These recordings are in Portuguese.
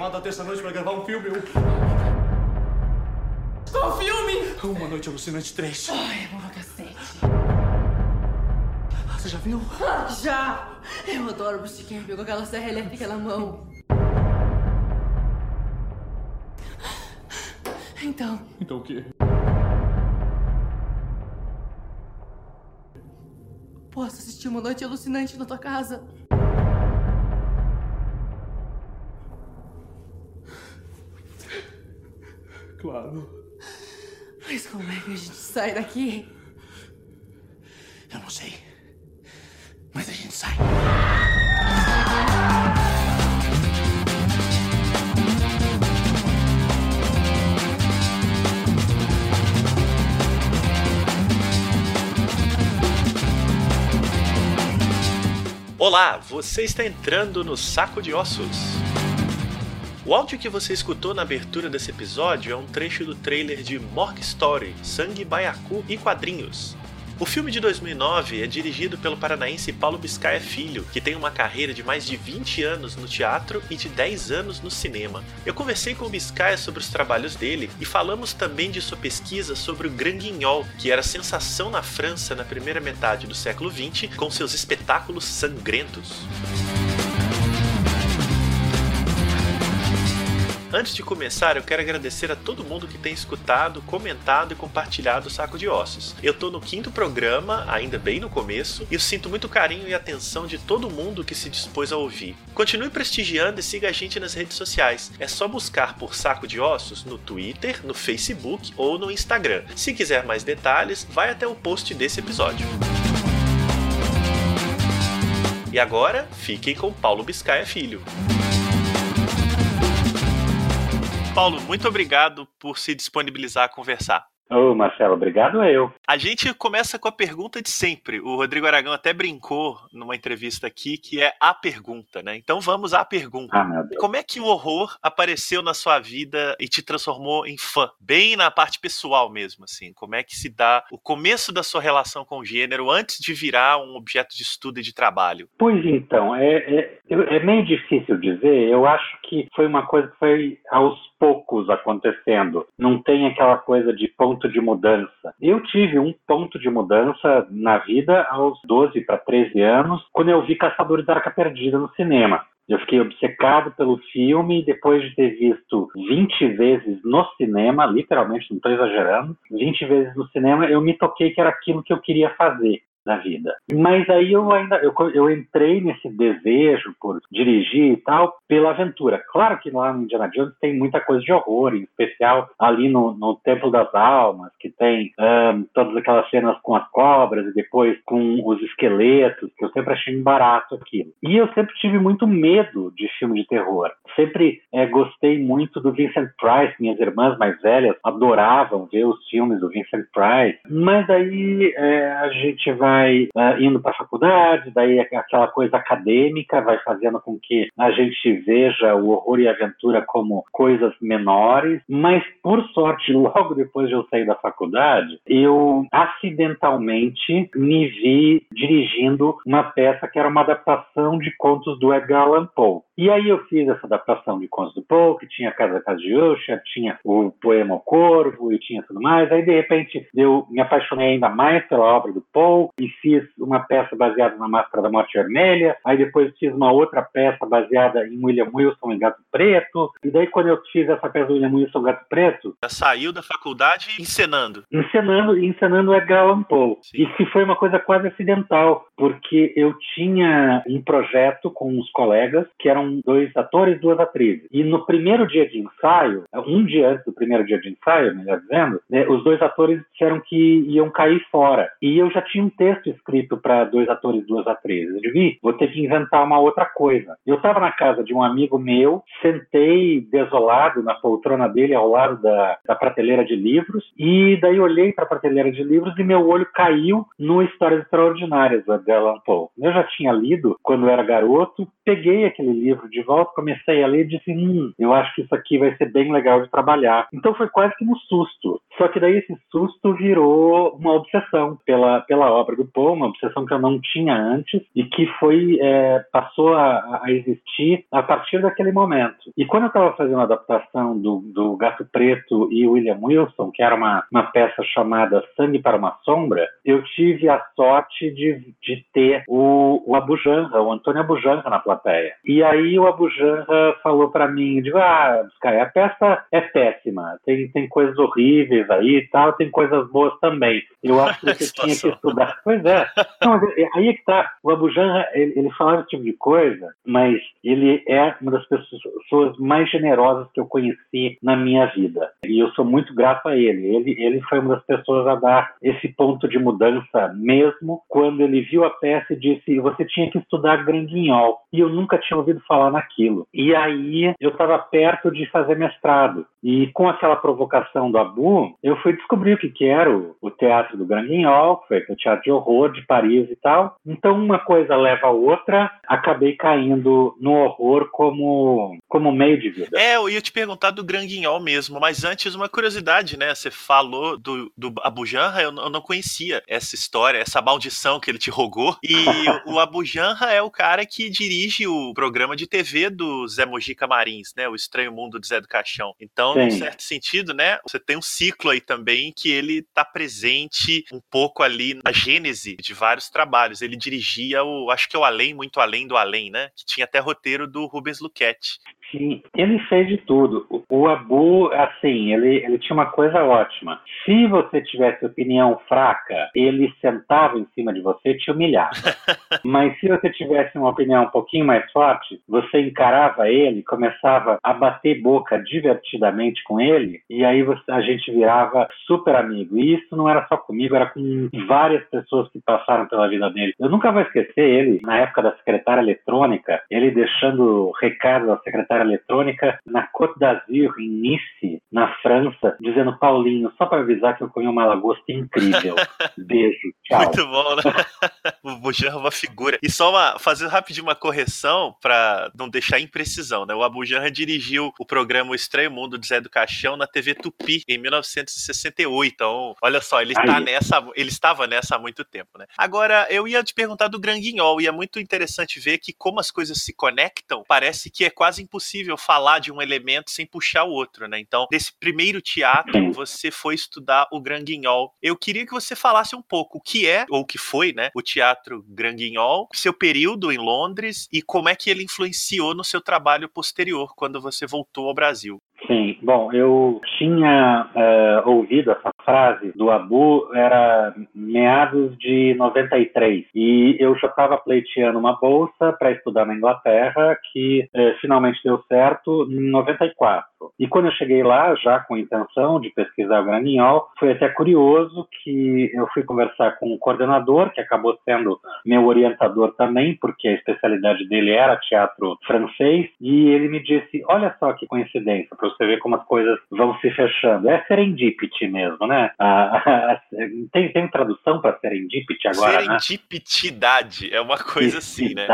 programado na terça-noite pra gravar um filme. Eu... Qual filme? Uma Noite Alucinante 3. Ai, pra cacete. Você já viu? Ah, já! Eu adoro o Bruce Campbell com aquela serra elétrica na mão. Então, Então o quê? posso assistir uma noite alucinante na tua casa? Claro. Mas como é que a gente sai daqui? Eu não sei. Mas a gente sai. Olá, você está entrando no Saco de Ossos. O áudio que você escutou na abertura desse episódio é um trecho do trailer de Mork Story, Sangue, Baiacu e Quadrinhos. O filme de 2009 é dirigido pelo paranaense Paulo Biscaia Filho, que tem uma carreira de mais de 20 anos no teatro e de 10 anos no cinema. Eu conversei com o Biscaia sobre os trabalhos dele e falamos também de sua pesquisa sobre o Grand Guignol, que era sensação na França na primeira metade do século XX com seus espetáculos sangrentos. Antes de começar, eu quero agradecer a todo mundo que tem escutado, comentado e compartilhado o Saco de Ossos. Eu tô no quinto programa, ainda bem no começo, e eu sinto muito carinho e atenção de todo mundo que se dispôs a ouvir. Continue prestigiando e siga a gente nas redes sociais. É só buscar por Saco de Ossos no Twitter, no Facebook ou no Instagram. Se quiser mais detalhes, vai até o post desse episódio. E agora, fiquem com Paulo Biscaia Filho. Paulo, muito obrigado por se disponibilizar a conversar. Ô, Marcelo, obrigado eu. A gente começa com a pergunta de sempre. O Rodrigo Aragão até brincou numa entrevista aqui que é a pergunta, né? Então vamos à pergunta. Ah. Como é que o horror apareceu na sua vida e te transformou em fã? Bem na parte pessoal mesmo, assim. Como é que se dá o começo da sua relação com o gênero antes de virar um objeto de estudo e de trabalho? Pois então, é, é, é meio difícil dizer. Eu acho que foi uma coisa que foi aos poucos acontecendo. Não tem aquela coisa de ponto de mudança. Eu tive um ponto de mudança na vida aos 12 para 13 anos, quando eu vi Caçadores da Arca Perdida no cinema. Eu fiquei obcecado pelo filme e depois de ter visto 20 vezes no cinema, literalmente, não estou exagerando, 20 vezes no cinema, eu me toquei que era aquilo que eu queria fazer na vida. Mas aí eu ainda eu, eu entrei nesse desejo por dirigir e tal pela aventura. Claro que lá no Indiana Jones tem muita coisa de horror, em especial ali no, no Templo das Almas, que tem um, todas aquelas cenas com as cobras e depois com os esqueletos, que eu sempre achei barato aquilo. E eu sempre tive muito medo de filme de terror. Sempre é, gostei muito do Vincent Price, minhas irmãs mais velhas adoravam ver os filmes do Vincent Price. Mas aí é, a gente vai vai uh, indo para a faculdade, daí aquela coisa acadêmica vai fazendo com que a gente veja o horror e a aventura como coisas menores, mas por sorte, logo depois de eu sair da faculdade, eu acidentalmente me vi dirigindo uma peça que era uma adaptação de contos do Edgar Allan Poe. E aí eu fiz essa adaptação de contos do Poe, que tinha Casa da Casa de Usher, tinha o poema O Corvo e tinha tudo mais. Aí de repente eu me apaixonei ainda mais pela obra do Poe e fiz uma peça baseada na Máscara da Morte Vermelha. Aí depois fiz uma outra peça baseada em William Wilson e Gato Preto. E daí quando eu fiz essa peça do William Wilson Gato Preto, Já saiu da faculdade encenando. encenando encenando o Edgar Allan Poe. Sim. E que foi uma coisa quase acidental, porque eu tinha um projeto com uns colegas que eram dois atores e duas atrizes. E no primeiro dia de ensaio, um dia antes do primeiro dia de ensaio, melhor dizendo, né, os dois atores disseram que iam cair fora. E eu já tinha um texto texto escrito para dois atores duas atrizes. Eu vi, vou ter que inventar uma outra coisa. Eu estava na casa de um amigo meu, sentei desolado na poltrona dele ao lado da, da prateleira de livros, e daí olhei para a prateleira de livros e meu olho caiu no Histórias Extraordinárias, da Allan Poe. Eu já tinha lido quando era garoto, peguei aquele livro de volta, comecei a ler e disse: hum, eu acho que isso aqui vai ser bem legal de trabalhar. Então foi quase que um susto. Só que daí esse susto virou uma obsessão pela, pela obra Poe, uma obsessão que eu não tinha antes e que foi é, passou a, a, existir a partir daquele momento. E quando eu estava fazendo a adaptação do, do Gato Preto e William Wilson, que era uma, uma peça chamada Sangue para uma Sombra, eu tive a sorte de, de ter o, o Abujanra, o Antônio Abujanra na plateia. E aí o Abujanra falou para mim, digo, ah, Sky, a peça é péssima, tem, tem coisas horríveis aí e tal, tem coisas boas também. Eu acho que você tinha que estudar. Pois é. Não, é, aí é que tá. O Abujanra, ele, ele falava esse tipo de coisa, mas ele é uma das pessoas mais generosas que eu conheci na minha vida. E eu sou muito grato a ele. Ele, ele foi uma das pessoas a dar esse ponto de mudança mesmo quando ele viu a peça e disse você tinha que estudar Granguinhol. E eu nunca tinha ouvido falar naquilo. E aí eu estava perto de fazer mestrado. E com aquela provocação do Abu, eu fui descobrir o que, que era o, o teatro do Granguinhol, que foi o teatro de horror de Paris e tal. Então uma coisa leva a outra, acabei caindo no horror como, como meio de vida. É, eu ia te perguntar do Granguinhol mesmo, mas antes uma curiosidade, né? Você falou do, do Abu Janra, eu, eu não conhecia essa história, essa maldição que ele te rogou. E o Abu Janra é o cara que dirige o programa de TV do Zé Mojica Marins, né? O Estranho Mundo de Zé do Caixão. Então, Sim. em certo sentido, né? Você tem um ciclo aí também que ele tá presente um pouco ali na gênese de vários trabalhos. Ele dirigia o, acho que é o Além, Muito Além do Além, né? Que tinha até roteiro do Rubens Luquete. Sim, ele fez de tudo. O Abu, assim, ele, ele tinha uma coisa ótima. Se você tivesse opinião fraca, ele sentava em cima de você e te humilhava. Mas se você tivesse uma opinião um pouquinho mais forte, você encarava ele, começava a bater boca divertidamente com ele, e aí você, a gente virava super amigo. E isso não era só comigo, era com várias pessoas que passaram pela vida dele. Eu nunca vou esquecer ele, na época da secretária eletrônica, ele deixando recado da secretária eletrônica na Côte d'Azur, em Nice, na França, dizendo Paulinho, só para avisar que eu conheço uma lagosta incrível. Beijo, tchau. Muito bom, né? o Bujan é uma figura. E só uma, fazer rapidinho uma correção para não deixar imprecisão, né? O Abu Janra dirigiu o programa O Estranho Mundo de Zé do Caixão na TV Tupi em 1968. Então, olha só, ele, está nessa, ele estava nessa há muito tempo, né? Agora, eu ia te perguntar do Granguinhol e é muito interessante ver que como as coisas se conectam, parece que é quase impossível impossível falar de um elemento sem puxar o outro, né? Então, desse primeiro teatro, você foi estudar o Grand Guignol. Eu queria que você falasse um pouco o que é, ou o que foi, né, o teatro Grand Guignol, seu período em Londres e como é que ele influenciou no seu trabalho posterior, quando você voltou ao Brasil. Sim, bom, eu tinha uh, ouvido essa frase do Abu, era meados de 93, e eu já estava pleiteando uma bolsa para estudar na Inglaterra, que uh, finalmente deu certo em 94. E quando eu cheguei lá, já com a intenção de pesquisar o Graninhol, foi até curioso que eu fui conversar com o coordenador, que acabou sendo meu orientador também, porque a especialidade dele era teatro francês, e ele me disse: Olha só que coincidência, para você ver como as coisas vão se fechando. É serendipity mesmo, né? Ah, tem, tem tradução para serendipity agora, né? Serendipitidade né? é uma coisa assim, né?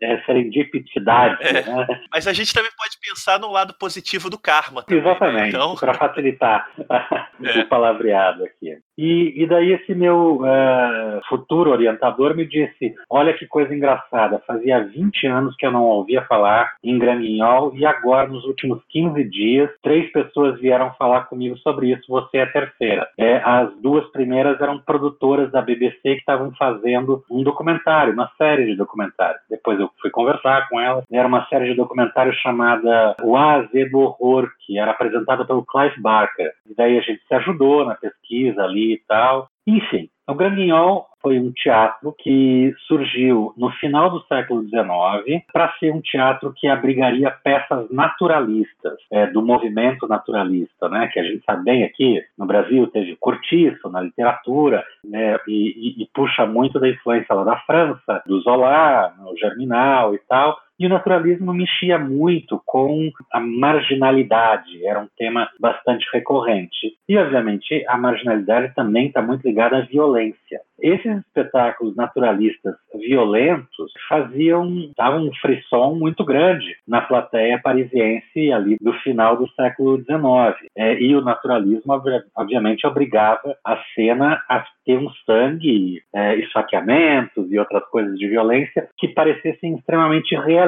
É serendipitidade, é. né? Mas a gente também pode pensar no lado positivo do karma. Também, né? Exatamente, né? então... para facilitar é. o palavreado aqui. E, e daí esse meu uh, futuro orientador me disse, olha que coisa engraçada, fazia 20 anos que eu não ouvia falar em Graminhol e agora, nos últimos 15 dias, três pessoas vieram falar comigo sobre isso, você é a terceira. É, as duas primeiras eram produtoras da BBC que estavam fazendo um documentário, uma série de documentários. Depois eu fui conversar com elas. Era uma série de documentários chamada O AZ do Horror, que era apresentada pelo Clive Barker. E daí a gente se ajudou na pesquisa ali e tal. Enfim, o Granguinhol foi um teatro que surgiu no final do século XIX para ser um teatro que abrigaria peças naturalistas, é, do movimento naturalista, né, que a gente sabe bem aqui no Brasil, teve Cortiço na literatura, né, e, e, e puxa muito da influência lá da França, do Zola, o Germinal e tal, e o naturalismo mexia muito com a marginalidade, era um tema bastante recorrente. E, obviamente, a marginalidade também está muito ligada à violência. Esses espetáculos naturalistas violentos faziam davam um frisson muito grande na plateia parisiense ali do final do século XIX. É, e o naturalismo, obviamente, obrigava a cena a ter um sangue, é, esfaqueamentos e outras coisas de violência que parecessem extremamente realistas.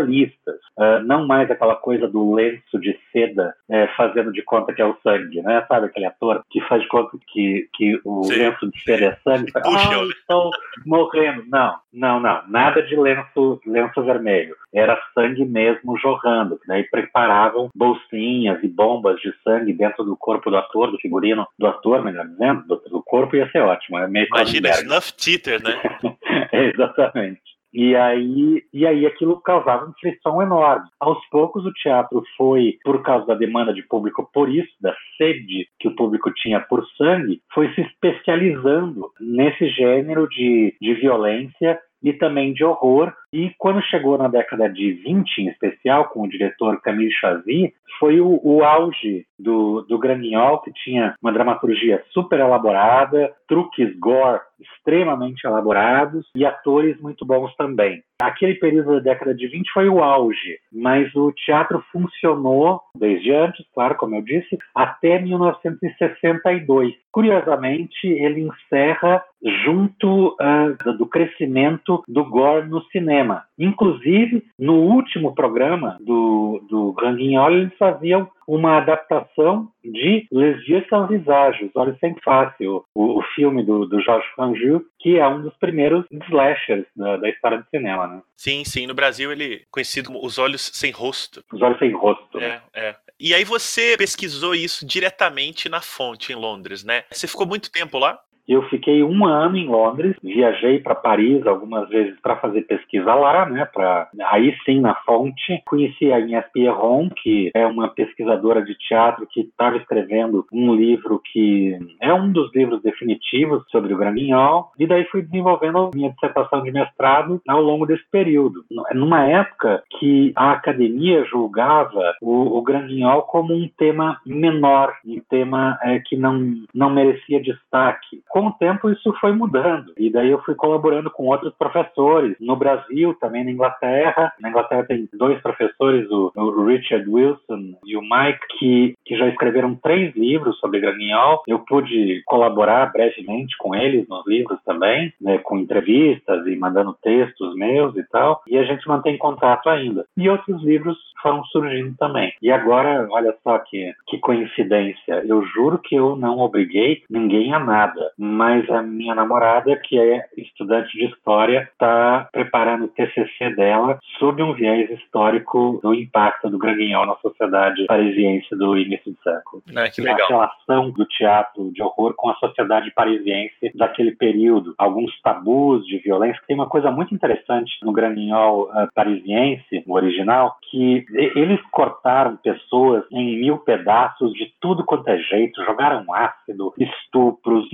Uh, não mais aquela coisa do lenço de seda é, fazendo de conta que é o sangue, né? Sabe aquele ator que faz de conta que, que o Sim. lenço de seda é sangue? Puxa, ah, estou morrendo. Não, não, não. Nada de lenço, lenço vermelho. Era sangue mesmo jorrando. Daí preparavam bolsinhas e bombas de sangue dentro do corpo do ator, do figurino do ator, melhor dizendo, do, do corpo ia ser ótimo. É Imagina, snuff teeter, né? exatamente. E aí, e aí aquilo causava uma frição enorme. Aos poucos o teatro foi, por causa da demanda de público por isso, da sede que o público tinha por sangue, foi se especializando nesse gênero de, de violência e também de horror. E quando chegou na década de 20, em especial, com o diretor Camille Chazzy, foi o, o auge do, do Grand Guignol, que tinha uma dramaturgia super elaborada, truques gore extremamente elaborados e atores muito bons também. Aquele período da década de 20 foi o auge, mas o teatro funcionou desde antes, claro, como eu disse, até 1962. Curiosamente, ele encerra junto uh, do crescimento do gore no cinema. Inclusive, no último programa do, do Grand Guignol, eles faziam uma adaptação de Les Yeux Sans Visage, Os Olhos Sem Face, o, o filme do, do Georges Franju, que é um dos primeiros slashers da, da, história do cinema, né? Sim, sim. No Brasil ele é conhecido como Os Olhos Sem Rosto. Os Olhos Sem Rosto. É, né? é. E aí você pesquisou isso diretamente na fonte em Londres, né? Você ficou muito tempo lá? Eu fiquei um ano em Londres, viajei para Paris algumas vezes para fazer pesquisa lá, né? Para aí sim na fonte conheci a Inés Pierron, que é uma pesquisadora de teatro que estava escrevendo um livro que é um dos livros definitivos sobre o Grand Guignol, e daí fui desenvolvendo minha dissertação de mestrado ao longo desse período. Numa época que a academia julgava o, o Grand Guignol como um tema menor, um tema é, que não não merecia destaque com o tempo isso foi mudando. E daí eu fui colaborando com outros professores, no Brasil, também na Inglaterra. Na Inglaterra tem dois professores, o, o Richard Wilson e o Mike, que, que já escreveram três livros sobre Graninhol. Eu pude colaborar brevemente com eles nos livros também, né, com entrevistas e mandando textos meus e tal. E a gente mantém contato ainda. E outros livros foram surgindo também. E agora, olha só que, que coincidência. Eu juro que eu não obriguei ninguém a nada mas a minha namorada, que é estudante de história, está preparando o TCC dela sob um viés histórico do impacto do Granguinhol na sociedade parisiense do início do século. É, que legal. A relação do teatro de horror com a sociedade parisiense daquele período, alguns tabus de violência. Tem uma coisa muito interessante no Granguinhol uh, parisiense, o original, que eles cortaram pessoas em mil pedaços de tudo quanto é jeito, jogaram ácido, estupros,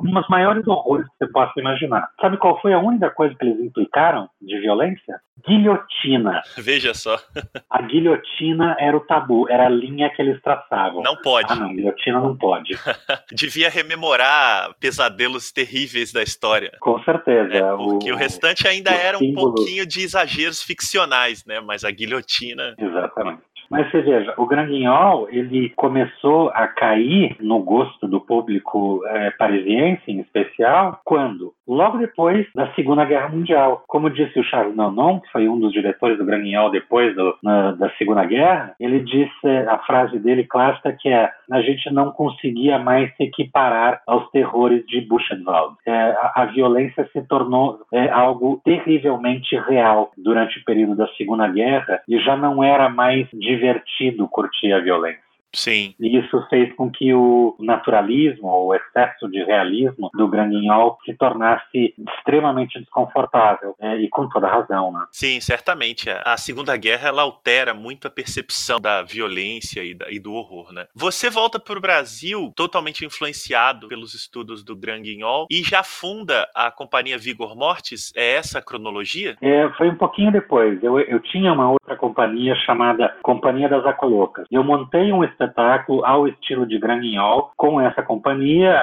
umas maiores horrores que você possa imaginar. Sabe qual foi a única coisa que eles implicaram de violência? Guilhotina. Veja só. a guilhotina era o tabu, era a linha que eles traçavam. Não pode. Ah, não, guilhotina não pode. Devia rememorar pesadelos terríveis da história. Com certeza. É, porque o, o restante ainda era símbolo... um pouquinho de exageros ficcionais, né? Mas a guilhotina. Exatamente. Mas você veja, o Granguignol, ele começou a cair no gosto do público é, parisiense, em especial, quando? Logo depois da Segunda Guerra Mundial. Como disse o Charles Nanon, que foi um dos diretores do Granguignol depois do, na, da Segunda Guerra, ele disse a frase dele clássica que é a gente não conseguia mais se equiparar aos terrores de Buchenwald. É, a, a, violência se tornou é, algo terrivelmente real durante o período da Segunda Guerra e já não era mais divertido curtir a violência. Sim. E isso fez com que o naturalismo, o excesso de realismo do Granguignol se tornasse extremamente desconfortável, é, e com toda razão, né? Sim, certamente. A Segunda Guerra ela altera muito a percepção da violência e, da, e do horror, né? Você volta para o Brasil totalmente influenciado pelos estudos do Granguignol e já funda a companhia Vigor Mortis. É essa a cronologia? É, foi um pouquinho depois. Eu, eu tinha uma outra companhia chamada Companhia das Acolocas. Eu montei um espetáculo ao estilo de Granguignol com essa companhia,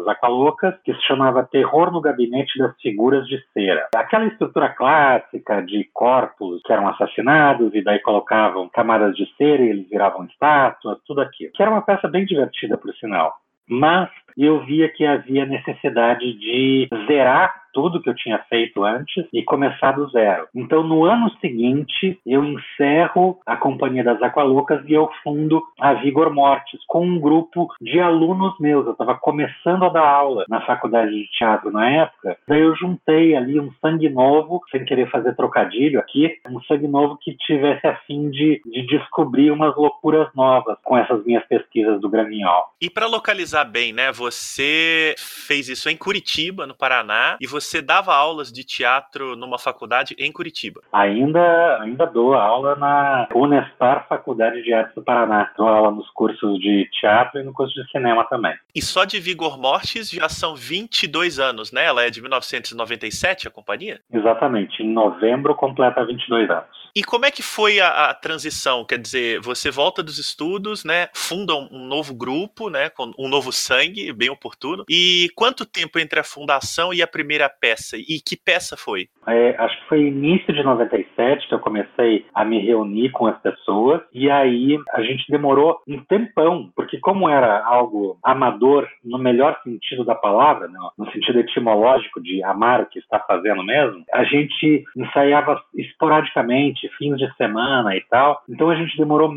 as Acolocas, que se chamava Terror no Gabinete das Figuras de Cera. Aquela estrutura clássica de corpos que eram assassinados e daí colocavam camadas de cera e eles viravam estátuas, tudo aquilo. Que era uma peça bem divertida, por sinal. Mas eu via que havia necessidade de zerar tudo que eu tinha feito antes e começar do zero. Então, no ano seguinte, eu encerro a Companhia das Aqualoucas e eu fundo a Vigor Mortis com um grupo de alunos meus. Eu estava começando a dar aula na faculdade de teatro na época. Daí eu juntei ali um sangue novo, sem querer fazer trocadilho aqui, um sangue novo que tivesse a fim de, de descobrir umas loucuras novas com essas minhas pesquisas do Graminhol. E para localizar bem, né? Você fez isso em Curitiba, no Paraná, e você dava aulas de teatro numa faculdade em Curitiba. Ainda, ainda dou aula na Unespar Faculdade de Artes do Paraná. Dou aula nos cursos de teatro e no curso de cinema também. E só de Vigor Mortis já são 22 anos, né? Ela é de 1997, a companhia? Exatamente. Em novembro completa 22 anos. E como é que foi a, a, transição? Quer dizer, você volta dos estudos, né? Funda um, um, novo grupo, né? Com um novo sangue, bem oportuno. E quanto tempo entre a fundação e a primeira peça? E que peça foi? É, acho que foi início de 97 que eu comecei a me reunir com as pessoas. E aí a gente demorou um tempão, porque como era algo amador no melhor sentido da palavra, né? no sentido etimológico de amar o que está fazendo mesmo, a gente ensaiava esporadicamente fins de semana e tal. Então a gente demorou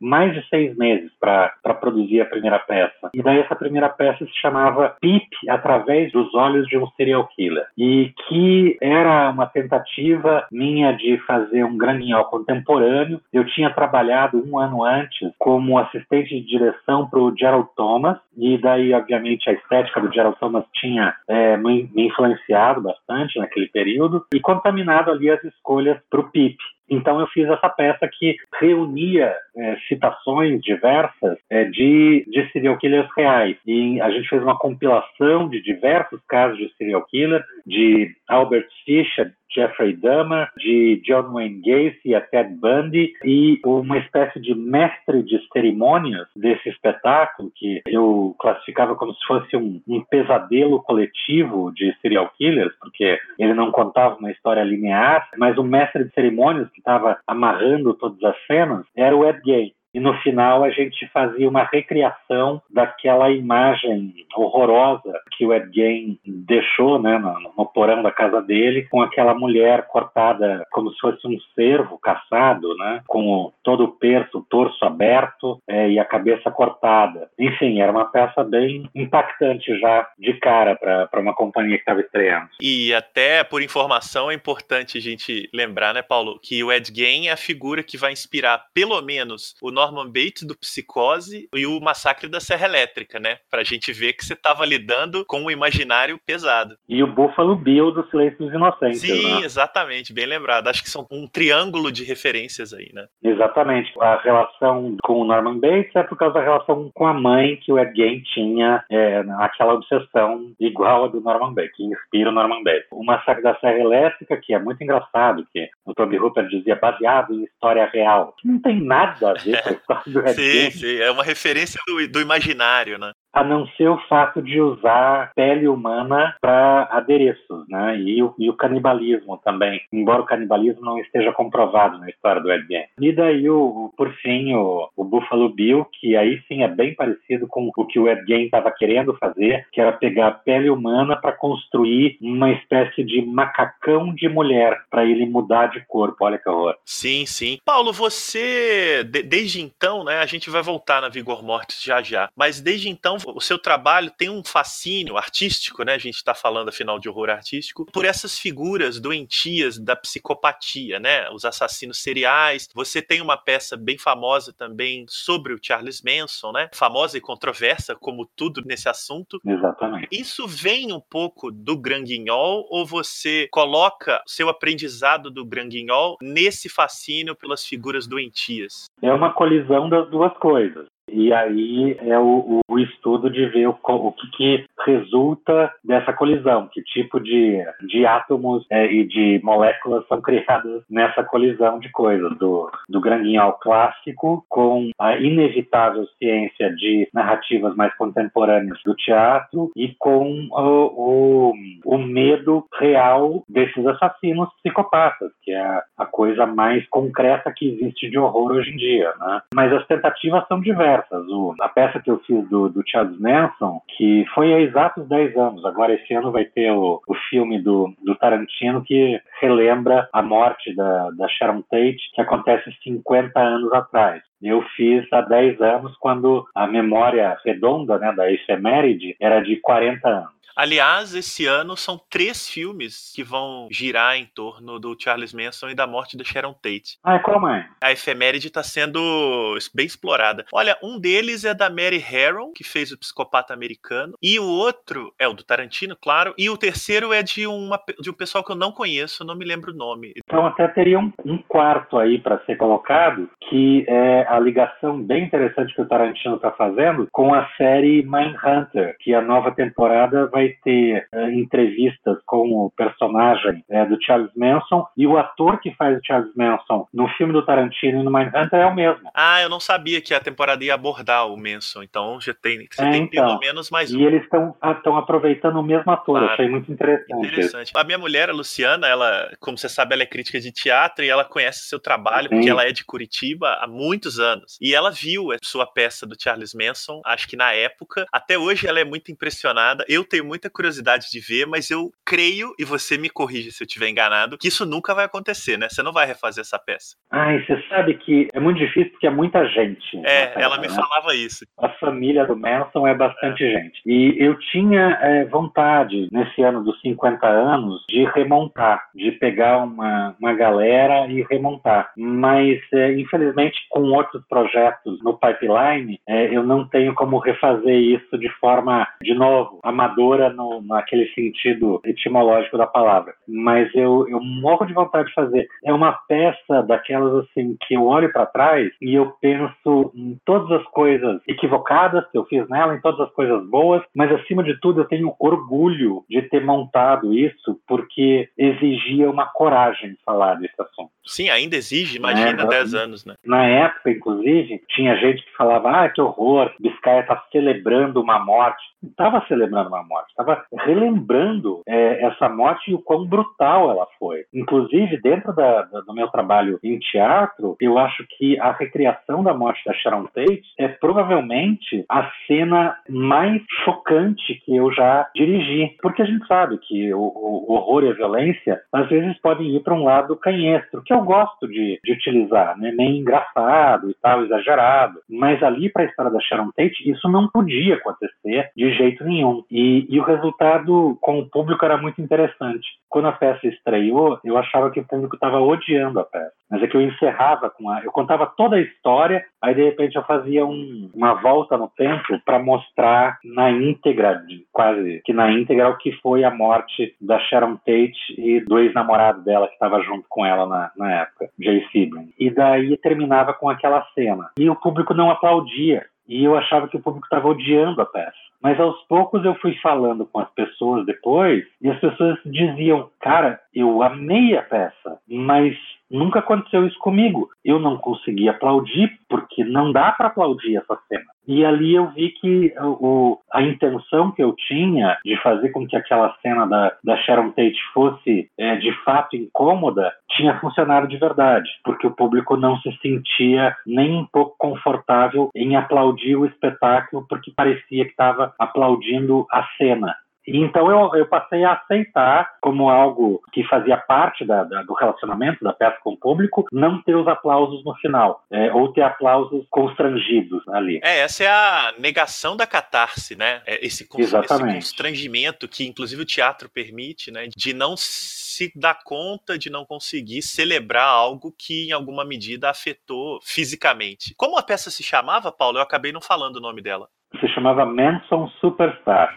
mais de seis meses para produzir a primeira peça. E daí essa primeira peça se chamava Pip através dos olhos de um serial killer. E que era uma tentativa minha de fazer um graninhal contemporâneo. Eu tinha trabalhado um ano antes como assistente de direção para o Gerald Thomas. E daí, obviamente, a estética do Gerald Thomas tinha é, me influenciado bastante naquele período e contaminado ali as escolhas para o Pip. Então eu fiz essa peça que reunia é, citações diversas é, de, de serial killers reais. E a gente fez uma compilação de diversos casos de serial killer, de Albert Fischer, Jeffrey Dahmer, de John Wayne Gacy a Ted Bundy e uma espécie de mestre de cerimônias desse espetáculo que eu classificava como se fosse um, um pesadelo coletivo de serial killers, porque ele não contava uma história linear, mas o mestre de cerimônias que estava amarrando todas as cenas era o Ed Gein e no final a gente fazia uma recriação daquela imagem horrorosa que o Ed Gein deixou né, no, no, porão da casa dele, com aquela mulher cortada como se fosse um cervo caçado, né, com todo o perso, o torso aberto é, e a cabeça cortada. Enfim, era uma peça bem impactante já de cara para uma companhia que estava estreando. E até por informação é importante a gente lembrar, né, Paulo, que o Ed Gein é a figura que vai inspirar pelo menos o Norman Bates do Psicose e o Massacre da Serra Elétrica, né? Pra gente ver que você tava lidando com um imaginário pesado. E o Buffalo Bill do Silêncio dos Inocentes. Sim, né? exatamente, bem lembrado. Acho que são um triângulo de referências aí, né? Exatamente. A relação com o Norman Bates é por causa da relação com a mãe que o Ed Gein tinha, é, aquela obsessão igual a do Norman Bates, que inspira o Norman Bates. O Massacre da Serra Elétrica, que é muito engraçado, que o Toby Hooper dizia baseado em história real. Não tem nada a ver Sim, sim, é uma referência do, do imaginário, né? A não ser o fato de usar pele humana para adereços, né? E o, e o, canibalismo também, embora o canibalismo não esteja comprovado na história do Ed. E daí, o, por fim, o, o, Buffalo Bill, que aí sim é bem parecido com o que o Ed estava querendo fazer, que era pegar pele humana para construir uma espécie de macacão de mulher, para ele mudar de corpo. Olha que horror. Sim, sim. Paulo, você, de, desde então, né, a gente vai voltar na Vigor Mortis já já, mas desde então o seu trabalho tem um fascínio artístico, né? A gente está falando afinal de horror artístico, por essas figuras doentias da psicopatia, né? Os assassinos seriais. Você tem uma peça bem famosa também sobre o Charles Manson, né? Famosa e controversa, como tudo nesse assunto. Exatamente. Isso vem um pouco do Gran Guignol ou você coloca seu aprendizado do Gran Guignol nesse fascínio pelas figuras doentias? É uma colisão das duas coisas. E aí é o, o estudo de ver o, o que, que, resulta dessa colisão, que tipo de, de átomos é, e de moléculas são criadas nessa colisão de coisas, do, do granguinhol clássico com a inevitável ciência de narrativas mais contemporâneas do teatro e com o, o, o medo real desses assassinos psicopatas, que é a coisa mais concreta que existe de horror hoje em dia. Né? Mas as tentativas são diversas peças. O, a peça que eu fiz do, do Charles Manson, que foi há exatos 10 anos. Agora, esse ano vai ter o, o filme do, do Tarantino que relembra a morte da, da Sharon Tate, que acontece 50 anos atrás. Eu fiz há 10 anos, quando a memória redonda né, da efeméride era de 40 anos. Aliás, esse ano são três filmes que vão girar em torno do Charles Manson e da morte da Sharon Tate. Ah, como é? A efeméride está sendo bem explorada. Olha, um deles é da Mary Harron, que fez o Psicopata Americano, e o outro é o do Tarantino, claro, e o terceiro é de, uma, de um pessoal que eu não conheço, não me lembro o nome. Então até teria um, um quarto aí para ser colocado, que é a ligação bem interessante que o Tarantino está fazendo com a série Mindhunter, que a nova temporada vai vai ter uh, entrevistas com o personagem uh, do Charles Manson e o ator que faz o Charles Manson no filme do Tarantino e no Mindhunter é o mesmo. Ah, eu não sabia que a temporada ia abordar o Manson, então já tem, você é, tem então, pelo menos mais um. E eles estão aproveitando o mesmo ator, claro. achei muito interessante. Interessante. A minha mulher, a Luciana, ela, como você sabe, ela é crítica de teatro e ela conhece seu trabalho, Sim. porque ela é de Curitiba há muitos anos. E ela viu a sua peça do Charles Manson, acho que na época. Até hoje ela é muito impressionada. Eu tenho muito muita curiosidade de ver, mas eu creio, e você me corrige se eu estiver enganado, que isso nunca vai acontecer, né? Você não vai refazer essa peça. Ai, você sabe que é muito difícil porque é muita gente. É, peça, ela me né? falava isso. A família do Manson é bastante é. gente. E eu tinha é, vontade, nesse ano dos 50 anos, de remontar, de pegar uma, uma galera e remontar. Mas, é, infelizmente, com outros projetos no pipeline, é, eu não tenho como refazer isso de forma, de novo, amadora no, naquele sentido etimológico da palavra, mas eu, eu morro de vontade de fazer. É uma peça daquelas assim que eu olho para trás e eu penso em todas as coisas equivocadas que eu fiz nela, em todas as coisas boas, mas acima de tudo eu tenho orgulho de ter montado isso porque exigia uma coragem falar desse assunto. Sim, ainda exige, imagina, é, 10 anos, né? Na época, inclusive, tinha gente que falava, ah, que horror, Biscaia está celebrando uma morte. Não estava celebrando uma morte, estava relembrando é, essa morte e o quão brutal ela foi. Inclusive, dentro da, da, do meu trabalho em teatro, eu acho que a recriação da morte da Sharon Tate é provavelmente a cena mais chocante que eu já dirigi. Porque a gente sabe que o, o horror e a violência às vezes podem ir para um lado canhestro, que eu gosto de, de utilizar, né? meio engraçado e tal, exagerado. Mas ali, para a história da Sharon Tate, isso não podia acontecer de jeito nenhum. E, e o resultado com o público era muito interessante. Quando a peça estreou, eu achava que o público estava odiando a peça. Mas é que eu encerrava com a. Eu contava toda a história, aí de repente eu fazia um, uma volta no tempo para mostrar na íntegra, quase que na íntegra, o que foi a morte da Sharon Tate e do ex-namorado dela que estava junto com ela na, na época, Jay Sebring. E daí terminava com aquela cena. E o público não aplaudia. E eu achava que o público estava odiando a peça. Mas aos poucos eu fui falando com as pessoas depois, e as pessoas diziam: Cara, eu amei a peça, mas nunca aconteceu isso comigo. Eu não consegui aplaudir, porque não dá para aplaudir essa cena. E ali eu vi que o, a intenção que eu tinha de fazer com que aquela cena da, da Sharon Tate fosse é, de fato incômoda tinha funcionado de verdade, porque o público não se sentia nem um pouco confortável em aplaudir o espetáculo, porque parecia que estava aplaudindo a cena E então eu, eu passei a aceitar como algo que fazia parte da, da, do relacionamento da peça com o público, não ter os aplausos no final, é, ou ter aplausos constrangidos ali. É, essa é a negação da catarse, né? É esse, esse constrangimento que, inclusive, o teatro permite, né? De não se dar conta de não conseguir celebrar algo que, em alguma medida, afetou fisicamente. Como a peça se chamava, Paulo? Eu acabei não falando o nome dela. Se chamava Manson Superstar.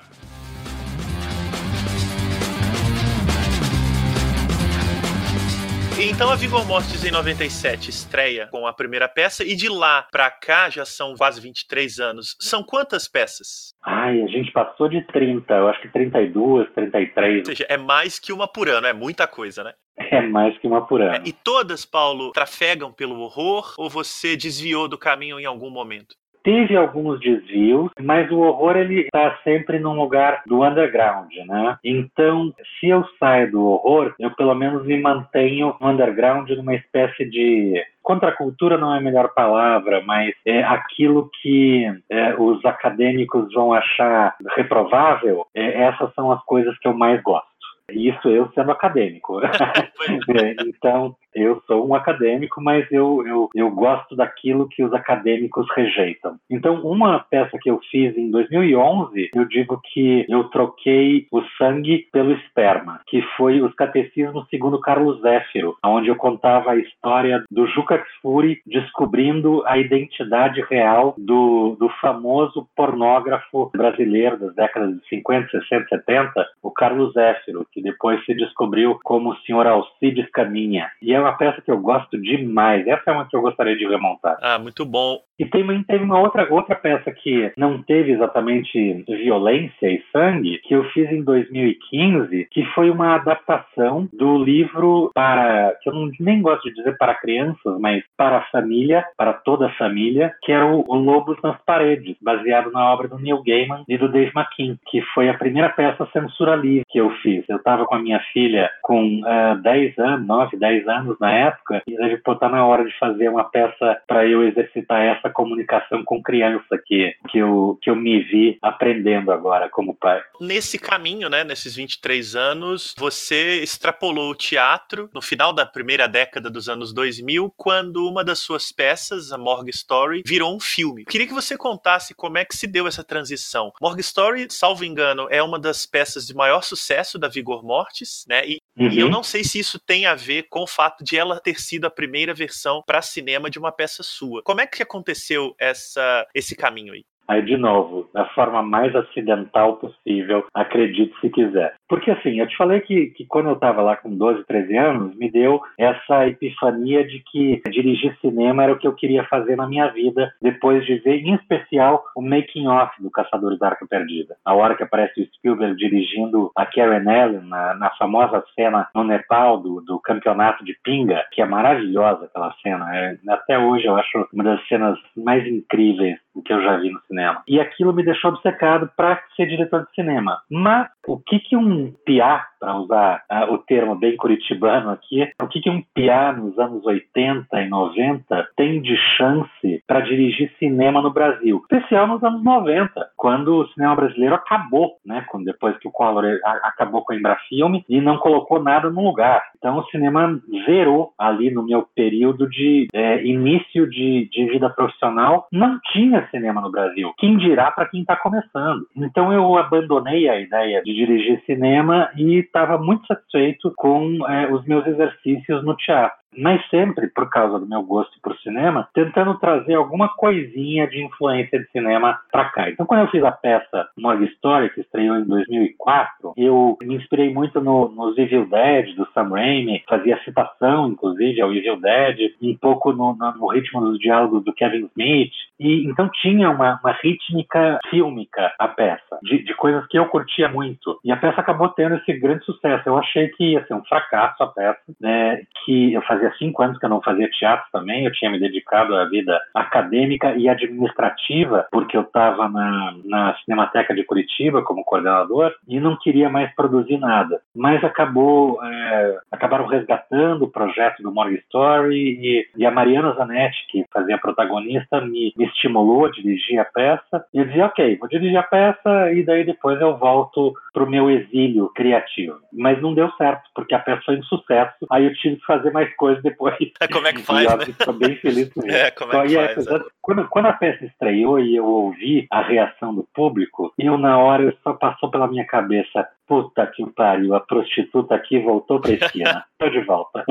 Então a Vigor Mortis em 97 estreia com a primeira peça e de lá pra cá já são quase 23 anos. São quantas peças? Ai, a gente passou de 30, eu acho que 32, 33. Ou seja, é mais que uma por ano, é muita coisa, né? É mais que uma por ano. É, e todas, Paulo, trafegam pelo horror ou você desviou do caminho em algum momento? Teve alguns desvios, mas o horror ele está sempre num lugar do underground, né? Então, se eu saio do horror, eu pelo menos me mantenho no underground numa espécie de Contracultura não é a melhor palavra, mas é aquilo que é, os acadêmicos vão achar reprovável, é, essas são as coisas que eu mais gosto. Isso eu sendo acadêmico. É, então, eu sou um acadêmico, mas eu, eu, eu gosto daquilo que os acadêmicos rejeitam. Então, uma peça que eu fiz em 2011, eu digo que eu troquei o sangue pelo esperma, que foi os Catecismos segundo Carlos Zéfiro, onde eu contava a história do Juca Kfouri descobrindo a identidade real do, do famoso pornógrafo brasileiro das décadas de 50, 60, 70, o Carlos Zéfiro, que depois se descobriu como o Sr. Alcides Caminha. E é uma peça que eu gosto demais. Essa é uma que eu gostaria de remontar. Ah, muito bom. E tem, teve uma outra, outra peça que não teve exatamente violência e sangue, que eu fiz em 2015, que foi uma adaptação do livro para, que eu não, nem gosto de dizer para crianças, mas para a família, para toda a família, que era o, o Lobos nas Paredes, baseado na obra do Neil Gaiman e do Dave McKean, que foi a primeira peça censura livre que eu fiz. Eu estava com a minha filha com uh, 10 anos, 9, 10 anos na época, e deve estar na hora de fazer uma peça para eu exercitar essa comunicação com criança que, que, eu, que eu me vi aprendendo agora como pai. Nesse caminho, né, nesses 23 anos, você extrapolou o teatro no final da primeira década dos anos 2000, quando uma das suas peças, a Morgue Story, virou um filme. Queria que você contasse como é que se deu essa transição. Morgue Story, salvo engano, é uma das peças de maior sucesso da Vigor Mortis, né? E, uhum. e eu uhum. não sei se isso tem a ver com o fato de ela ter sido a primeira versão para cinema de uma peça sua. Como é que aconteceu essa, esse caminho aí? Aí, de novo, da forma mais acidental possível, acredite se quiser. Porque, assim, eu te falei que, que quando eu estava lá com 12, 13 anos, me deu essa epifania de que dirigir cinema era o que eu queria fazer na minha vida, depois de ver, em especial, o making-off do Caçadores da Arca Perdida. A hora que aparece o Spielberg dirigindo a Karen Allen na, na famosa cena no Nepal do, do campeonato de pinga, que é maravilhosa aquela cena. É, até hoje eu acho uma das cenas mais incríveis que eu já vi no cinema. E aquilo me deixou obcecado para ser diretor de cinema. Mas o que que um piá, para usar uh, o termo bem curitibano aqui, o que que um piá nos anos 80 e 90 tem de chance para dirigir cinema no Brasil? Especial nos anos 90, quando o cinema brasileiro acabou, né? Quando, depois que o Collor eh, acabou com a Embrafilme e não colocou nada no lugar. Então o cinema zerou ali no meu período de é, início de, de vida profissional. Não tinha cinema no Brasil. Quem dirá para quem está começando? Então eu abandonei a ideia de dirigir cinema e estava muito satisfeito com é, os meus exercícios no teatro mas sempre, por causa do meu gosto por cinema, tentando trazer alguma coisinha de influência de cinema para cá. Então, quando eu fiz a peça Morgue Story, que estreou em 2004, eu me inspirei muito no, nos Evil Dead, do Sam Raimi, fazia citação, inclusive, ao Evil Dead, um pouco no, no, no ritmo dos diálogos do Kevin Smith, e então tinha uma, uma rítmica fílmica a peça, de, de coisas que eu curtia muito. E a peça acabou tendo esse grande sucesso. Eu achei que ia ser um fracasso a peça, né, que eu fazia fazia cinco anos que eu não fazia teatro também, eu tinha me dedicado à vida acadêmica e administrativa, porque eu estava na, na Cinemateca de Curitiba como coordenador e não queria mais produzir nada. Mas acabou, é, acabaram resgatando o projeto do Morgan Story e, e, a Mariana Zanetti, que fazia protagonista, me, me estimulou a dirigir a peça. E eu dizia, ok, vou dirigir a peça e daí depois eu volto para o meu exílio criativo. Mas não deu certo, porque a peça foi um sucesso. Aí eu tive que fazer mais coisas depois. Como é que faz, e, né? Estou bem feliz com isso. É, como é que faz, é, quando, quando a peça estreou e eu ouvi a reação do público, eu na hora só passou pela minha cabeça, puta que pariu, a prostituta aqui voltou para a esquina. Tô de volta.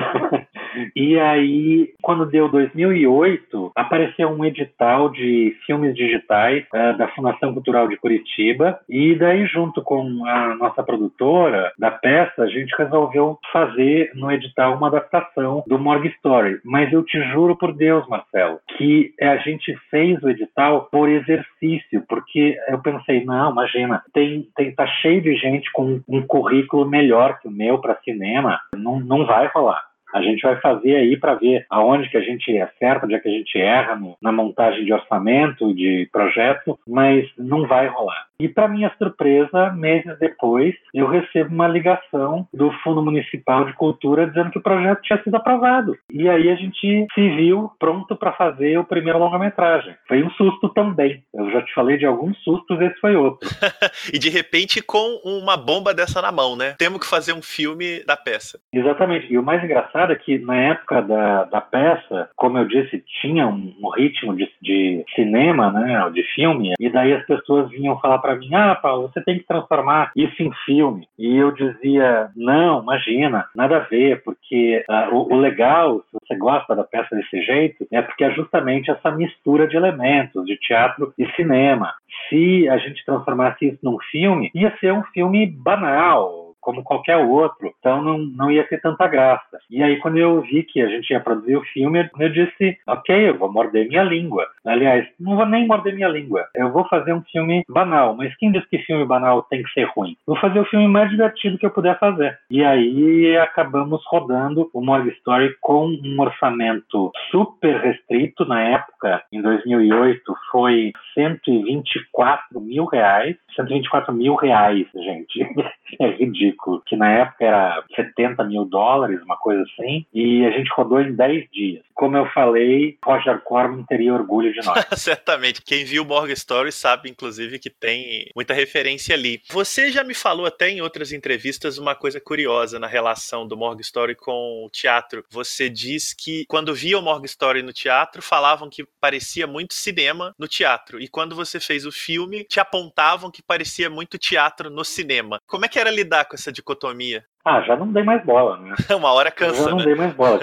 E aí, quando deu 2008, apareceu um edital de filmes digitais uh, da Fundação Cultural de Curitiba e daí junto com a nossa produtora da peça, a gente resolveu fazer no edital uma adaptação do Morgue Story. Mas eu te juro por Deus, Marcelo, que a gente fez o edital por exercício, porque eu pensei, não, imagina, tem, tem tá cheio de gente com um currículo melhor que o meu para cinema, não, não vai rolar. A gente vai fazer aí para ver aonde que a gente acerta, onde é que a gente erra no, na montagem de orçamento, de projeto, mas não vai rolar. E, para minha surpresa, meses depois, eu recebo uma ligação do Fundo Municipal de Cultura dizendo que o projeto tinha sido aprovado. E aí a gente se viu pronto para fazer o primeiro longa-metragem. Foi um susto também. Eu já te falei de alguns sustos, esse foi outro. e de repente, com uma bomba dessa na mão, né? Temos que fazer um filme da peça. Exatamente. E o mais engraçado é que na época da, da peça, como eu disse, tinha um, um ritmo de, de cinema, né? De filme, e daí as pessoas vinham falar para para mim: ah, Paulo, você tem que transformar isso em filme. E eu dizia: não, imagina, nada a ver, porque uh, o, o, legal, se você gosta da peça desse jeito, é porque é justamente essa mistura de elementos de teatro e cinema. Se a gente transformasse isso num filme, ia ser um filme banal, como qualquer outro, então não, não ia ter tanta graça. E aí, quando eu vi que a gente ia produzir o filme, eu disse: ok, eu vou morder minha língua. Aliás, não vou nem morder minha língua, eu vou fazer um filme banal. Mas quem diz que filme banal tem que ser ruim? Vou fazer o filme mais divertido que eu puder fazer. E aí acabamos rodando o Morgue Story com um orçamento super restrito na época, em 2008, foi 124 mil reais. 124 mil reais, gente. É ridículo. Que na época era 70 mil dólares, uma coisa assim. E a gente rodou em 10 dias. Como eu falei, Roger Corman teria orgulho de nós. Certamente. Quem viu Morgan Story sabe, inclusive, que tem muita referência ali. Você já me falou até em outras entrevistas uma coisa curiosa na relação do Morgan Story com o teatro. Você diz que quando via o Morgan Story no teatro, falavam que parecia muito cinema no teatro. E quando você fez o filme, te apontavam que parecia muito teatro no cinema. Como é que era lidar com essa dicotomia? Ah, já não dei mais bola, né? Uma hora cansa, já não né? dei mais bola.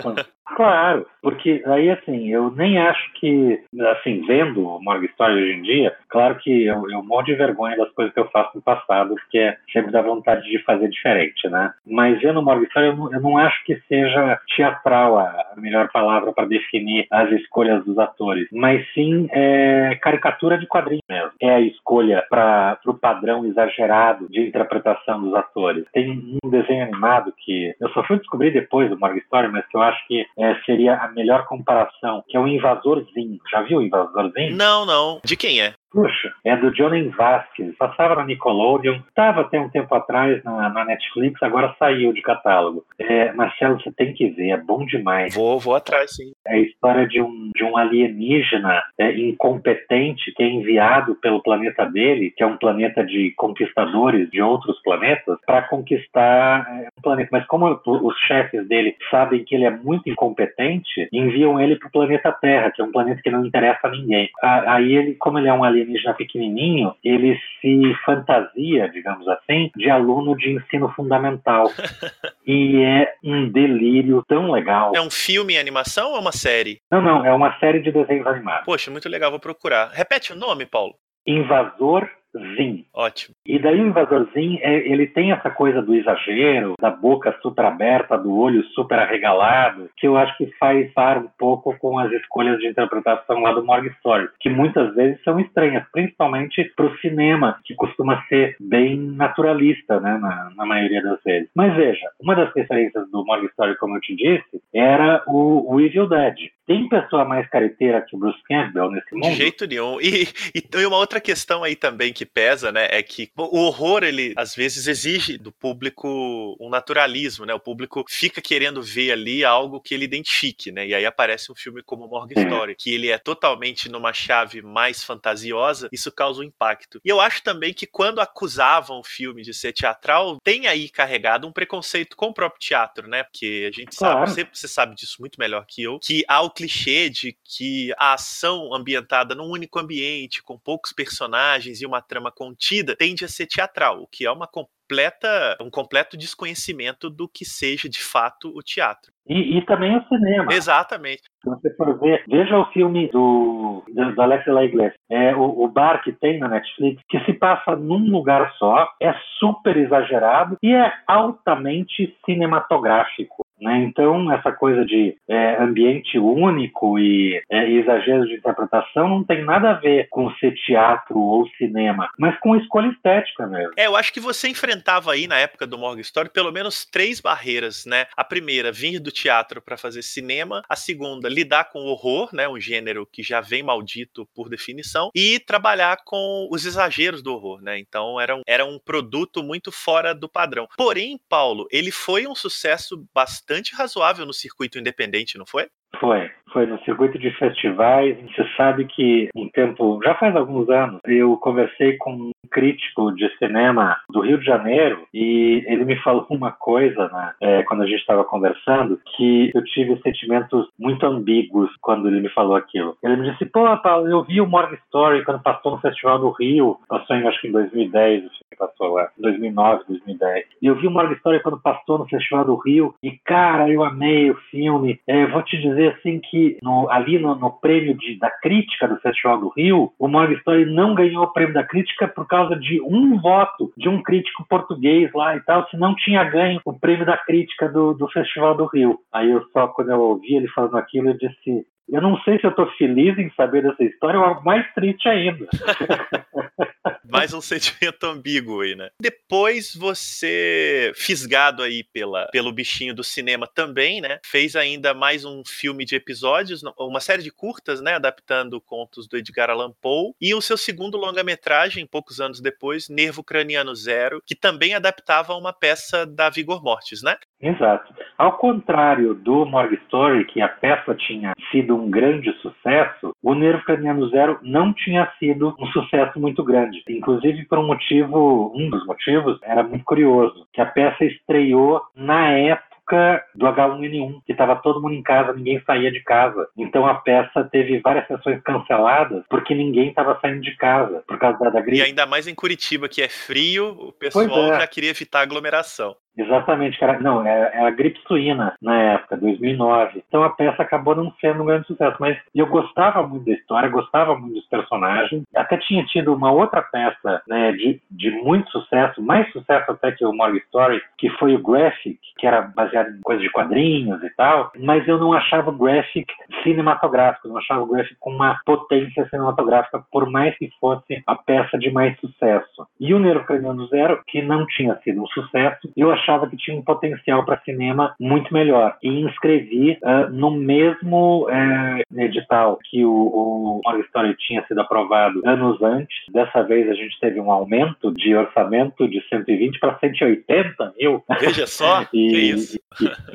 Claro, porque aí assim, eu nem acho que, assim, vendo o Morgan Story hoje em dia, claro que eu, eu morro de vergonha das coisas que eu faço no passado, porque sempre dá vontade de fazer diferente, né? Mas vendo o Morgan Story, eu não, eu não acho que seja teatral a melhor palavra para definir as escolhas dos atores, mas sim é, caricatura de quadrinho mesmo. É a escolha para o padrão exagerado de interpretação dos atores. Tem um desenho animado que eu só fui descobrir depois do Morgan Story, mas que eu acho que é, seria a melhor comparação, que é o Invasorzinho. Já viu o Invasorzinho? Não, não. De quem é? Puxa, é do Johnny Vasquez. Passava na Nickelodeon, estava até um tempo atrás na, na, Netflix, agora saiu de catálogo. É, Marcelo, você tem que ver, é bom demais. Vou, vou atrás, sim. É a história de um, de um alienígena é, incompetente que é enviado pelo planeta dele, que é um planeta de conquistadores de outros planetas, para conquistar é, um planeta. Mas como os chefes dele sabem que ele é muito incompetente, enviam ele para o planeta Terra, que é um planeta que não interessa a ninguém. Aí ele, como ele é um alienígena, alienígena pequenininho, ele se fantasia, digamos assim, de aluno de ensino fundamental. e é um delírio tão legal. É um filme em animação ou é uma série? Não, não, é uma série de desenhos animados. Poxa, muito legal, vou procurar. Repete o nome, Paulo. Invasor Zim. Ótimo. E daí o Invasor Zim, é, ele tem essa coisa do exagero, da boca super aberta, do olho super arregalado, que eu acho que faz par um pouco com as escolhas de interpretação lá do Morgue Story, que muitas vezes são estranhas, principalmente para o cinema, que costuma ser bem naturalista, né, na, na, maioria das vezes. Mas veja, uma das referências do Morgue Story, como eu te disse, era o, o Evil Dead. Tem pessoa mais careteira que o Bruce Campbell nesse mundo? De jeito nenhum. E, e, uma outra questão aí também que pesa, né, é que o horror, ele às vezes exige do público um naturalismo, né? O público fica querendo ver ali algo que ele identifique, né? E aí aparece um filme como Morgan Story, que ele é totalmente numa chave mais fantasiosa, isso causa um impacto. E eu acho também que quando acusavam o filme de ser teatral, tem aí carregado um preconceito com o próprio teatro, né? Porque a gente claro. sabe, você, você sabe disso muito melhor que eu, que há o clichê de que a ação ambientada num único ambiente, com poucos personagens e uma trama contida, tende a ser teatral, o que é uma completa, um completo desconhecimento do que seja de fato o teatro. E, e também o cinema. Exatamente. Se você for ver, veja o filme do, do, do Alex Laigles, é o, o, bar que tem na Netflix, que se passa num lugar só, é super exagerado e é altamente cinematográfico. Né? Então, essa coisa de é, ambiente único e é, exageros de interpretação não tem nada a ver com ser teatro ou cinema, mas com escolha estética mesmo. É, eu acho que você enfrentava aí, na época do Morgan Story, pelo menos três barreiras, né? A primeira, vir do teatro para fazer cinema. A segunda, lidar com o horror, né? Um gênero que já vem maldito por definição. E trabalhar com os exageros do horror, né? Então, era um, era um produto muito fora do padrão. Porém, Paulo, ele foi um sucesso bastante bastante razoável no circuito independente, não foi? Foi, foi no circuito de festivais. Você sabe que um tempo, já faz alguns anos, eu conversei com crítico de cinema do Rio de Janeiro e ele me falou uma coisa, né, é, quando a gente estava conversando, que eu tive sentimentos muito ambíguos quando ele me falou aquilo. Ele me disse: pô, Paulo, eu vi o Morgan Story quando passou no Festival do Rio, passou em acho que em 2010, o filme passou lá, 2009, 2010. E eu vi o Morgan Story quando passou no Festival do Rio e, cara, eu amei o filme. É, vou te dizer assim que no, ali no, no prêmio de, da crítica do Festival do Rio, o Morgan Story não ganhou o prêmio da crítica por causa de um voto de um crítico português lá e tal, se não tinha ganho o prêmio da crítica do, do Festival do Rio. Aí eu só, quando eu ouvi ele falando aquilo, eu disse, eu não sei se eu estou feliz em saber dessa história ou mais triste ainda. mais um sentimento ambíguo aí, né? Depois você, fisgado aí pela, pelo bichinho do cinema também, né? Fez ainda mais um filme de episódios, uma série de curtas, né? Adaptando contos do Edgar Allan Poe. E o seu segundo longa-metragem, poucos anos depois, Nervo Craniano Zero, que também adaptava uma peça da Vigor Mortis, né? Exato. Ao contrário do Morgue Story, que a peça tinha sido um grande sucesso, o Nervo Craniano Zero não tinha sido um sucesso muito grande. Inclusive por um motivo, um dos motivos, era muito curioso, que a peça estreou na época do H1N1, que estava todo mundo em casa, ninguém saía de casa. Então a peça teve várias sessões canceladas porque ninguém estava saindo de casa por causa da, da gripe. E ainda mais em Curitiba, que é frio, o pessoal é. já queria evitar aglomeração. Exatamente, cara. Não, é, é, a gripe suína na época, 2009. Então a peça acabou não sendo um grande sucesso. Mas eu gostava muito da história, gostava muito dos personagens. Até tinha tido uma outra peça né, de, de muito sucesso, mais sucesso até que o Morgan Story, que foi o Graphic, que era baseado em coisas de quadrinhos e tal. Mas eu não achava o Graphic cinematográfico, não achava o Graphic com uma potência cinematográfica, por mais que fosse a peça de mais sucesso. E o Craniano Zero, que não tinha sido um sucesso, eu achava achava que tinha um potencial para cinema muito melhor. E inscrevi uh, no mesmo uh, edital que o, o Morgan Story tinha sido aprovado anos antes. Dessa vez a gente teve um aumento de orçamento de 120 para 180 mil. Veja só, e, que isso.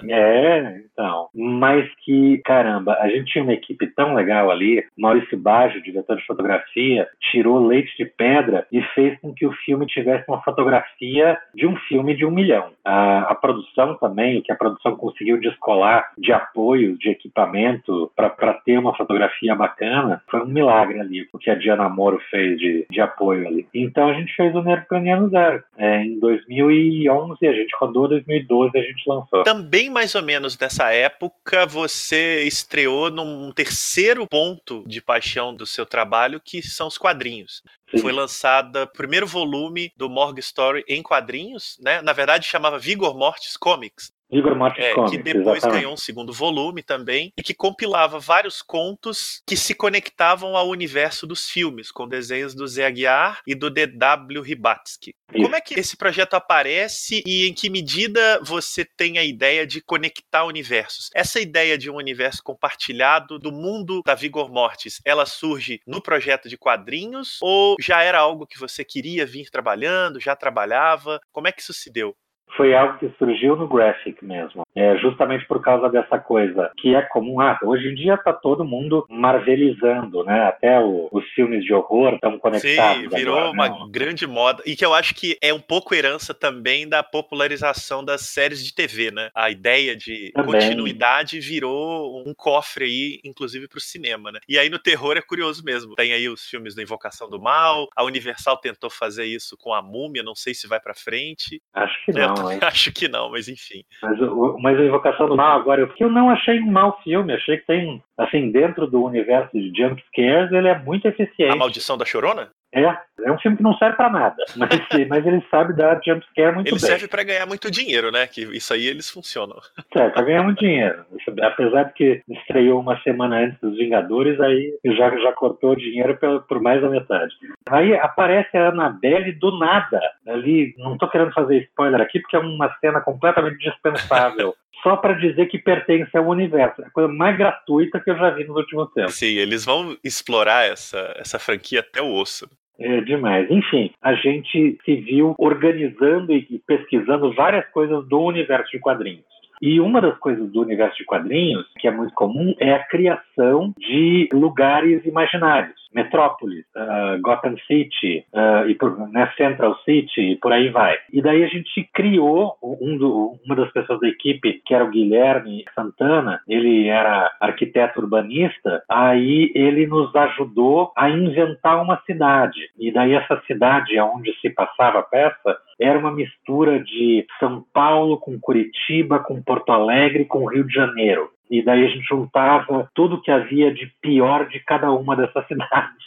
E, é, então. Mas que, caramba, a gente tinha uma equipe tão legal ali. Maurício Baggio, diretor de fotografia, tirou leite de pedra e fez com que o filme tivesse uma fotografia de um filme de um milhão. A, a produção também, o que a produção conseguiu descolar de apoio, de equipamento para ter uma fotografia bacana, foi um milagre ali, o que a Diana Moro fez de, de apoio ali. Então a gente fez o Nervo Craniano Zero. É, em 2011 a gente rodou, 2012 a gente lançou. Também mais ou menos nessa época você estreou num terceiro ponto de paixão do seu trabalho, que são os quadrinhos. Foi lançada o primeiro volume do Morgue Story em quadrinhos, né? Na verdade chamava Vigor Mortis Comics. Igor Mortis é, Comics, que depois exatamente. ganhou um segundo volume também e que compilava vários contos que se conectavam ao universo dos filmes, com desenhos do Zé Aguiar e do D.W. Ribatsky. Isso. Como é que esse projeto aparece e em que medida você tem a ideia de conectar universos? Essa ideia de um universo compartilhado do mundo da Vigor Mortis, ela surge no projeto de quadrinhos ou já era algo que você queria vir trabalhando, já trabalhava? Como é que isso se deu? Foi algo que surgiu no graphic mesmo, é, justamente por causa dessa coisa que é comum. Ah, hoje em dia está todo mundo marvelizando, né? Até o, os filmes de horror estão conectados. Sim, virou agora, uma né? grande moda e que eu acho que é um pouco herança também da popularização das séries de TV, né? A ideia de Também. continuidade virou um cofre aí, inclusive para o cinema, né? E aí no terror é curioso mesmo. Tem aí os filmes da Invocação do Mal, a Universal tentou fazer isso com a Múmia, não sei se vai para frente. Acho que Eu não, hein? acho que não, mas enfim. Mas, o- mas a Invocação do Mal agora, eu, eu não achei um mau filme, achei que tem, assim, dentro do universo de jump scares, ele é muito A eficiente. Maldição da Chorona? É, é um filme que não serve pra nada, mas, mas ele sabe dar jump scare muito Ele bem. serve para ganhar muito dinheiro, né? Que isso aí eles funcionam. Serve pra ganhar muito dinheiro. Apesar de que estreou uma semana antes dos Vingadores, aí já, já cortou o dinheiro por mais da metade. Aí aparece a Annabelle do nada. Ali, não tô querendo fazer spoiler aqui, porque é uma cena completamente dispensável. Só pra dizer que pertence ao universo. É a coisa mais gratuita que eu já vi nos últimos tempos. Sim, eles vão explorar essa, essa franquia até o osso. É demais. Enfim, a gente se viu organizando e pesquisando várias coisas do universo de quadrinhos. E uma das coisas do universo de quadrinhos, que é muito comum, é a criação de lugares imaginários. Metrópolis, ah, Gotham City, ah, e por, né, Central City, e por aí vai. E daí a gente criou, um do- uma das pessoas da equipe, que era o Guilherme Santana, ele era arquiteto urbanista, aí ele nos ajudou a inventar uma cidade. E daí essa cidade onde se passava a peça era uma mistura de São Paulo com Curitiba, com Porto Alegre, com Rio de Janeiro. E daí a gente juntava tudo que havia de pior de cada uma dessas cidades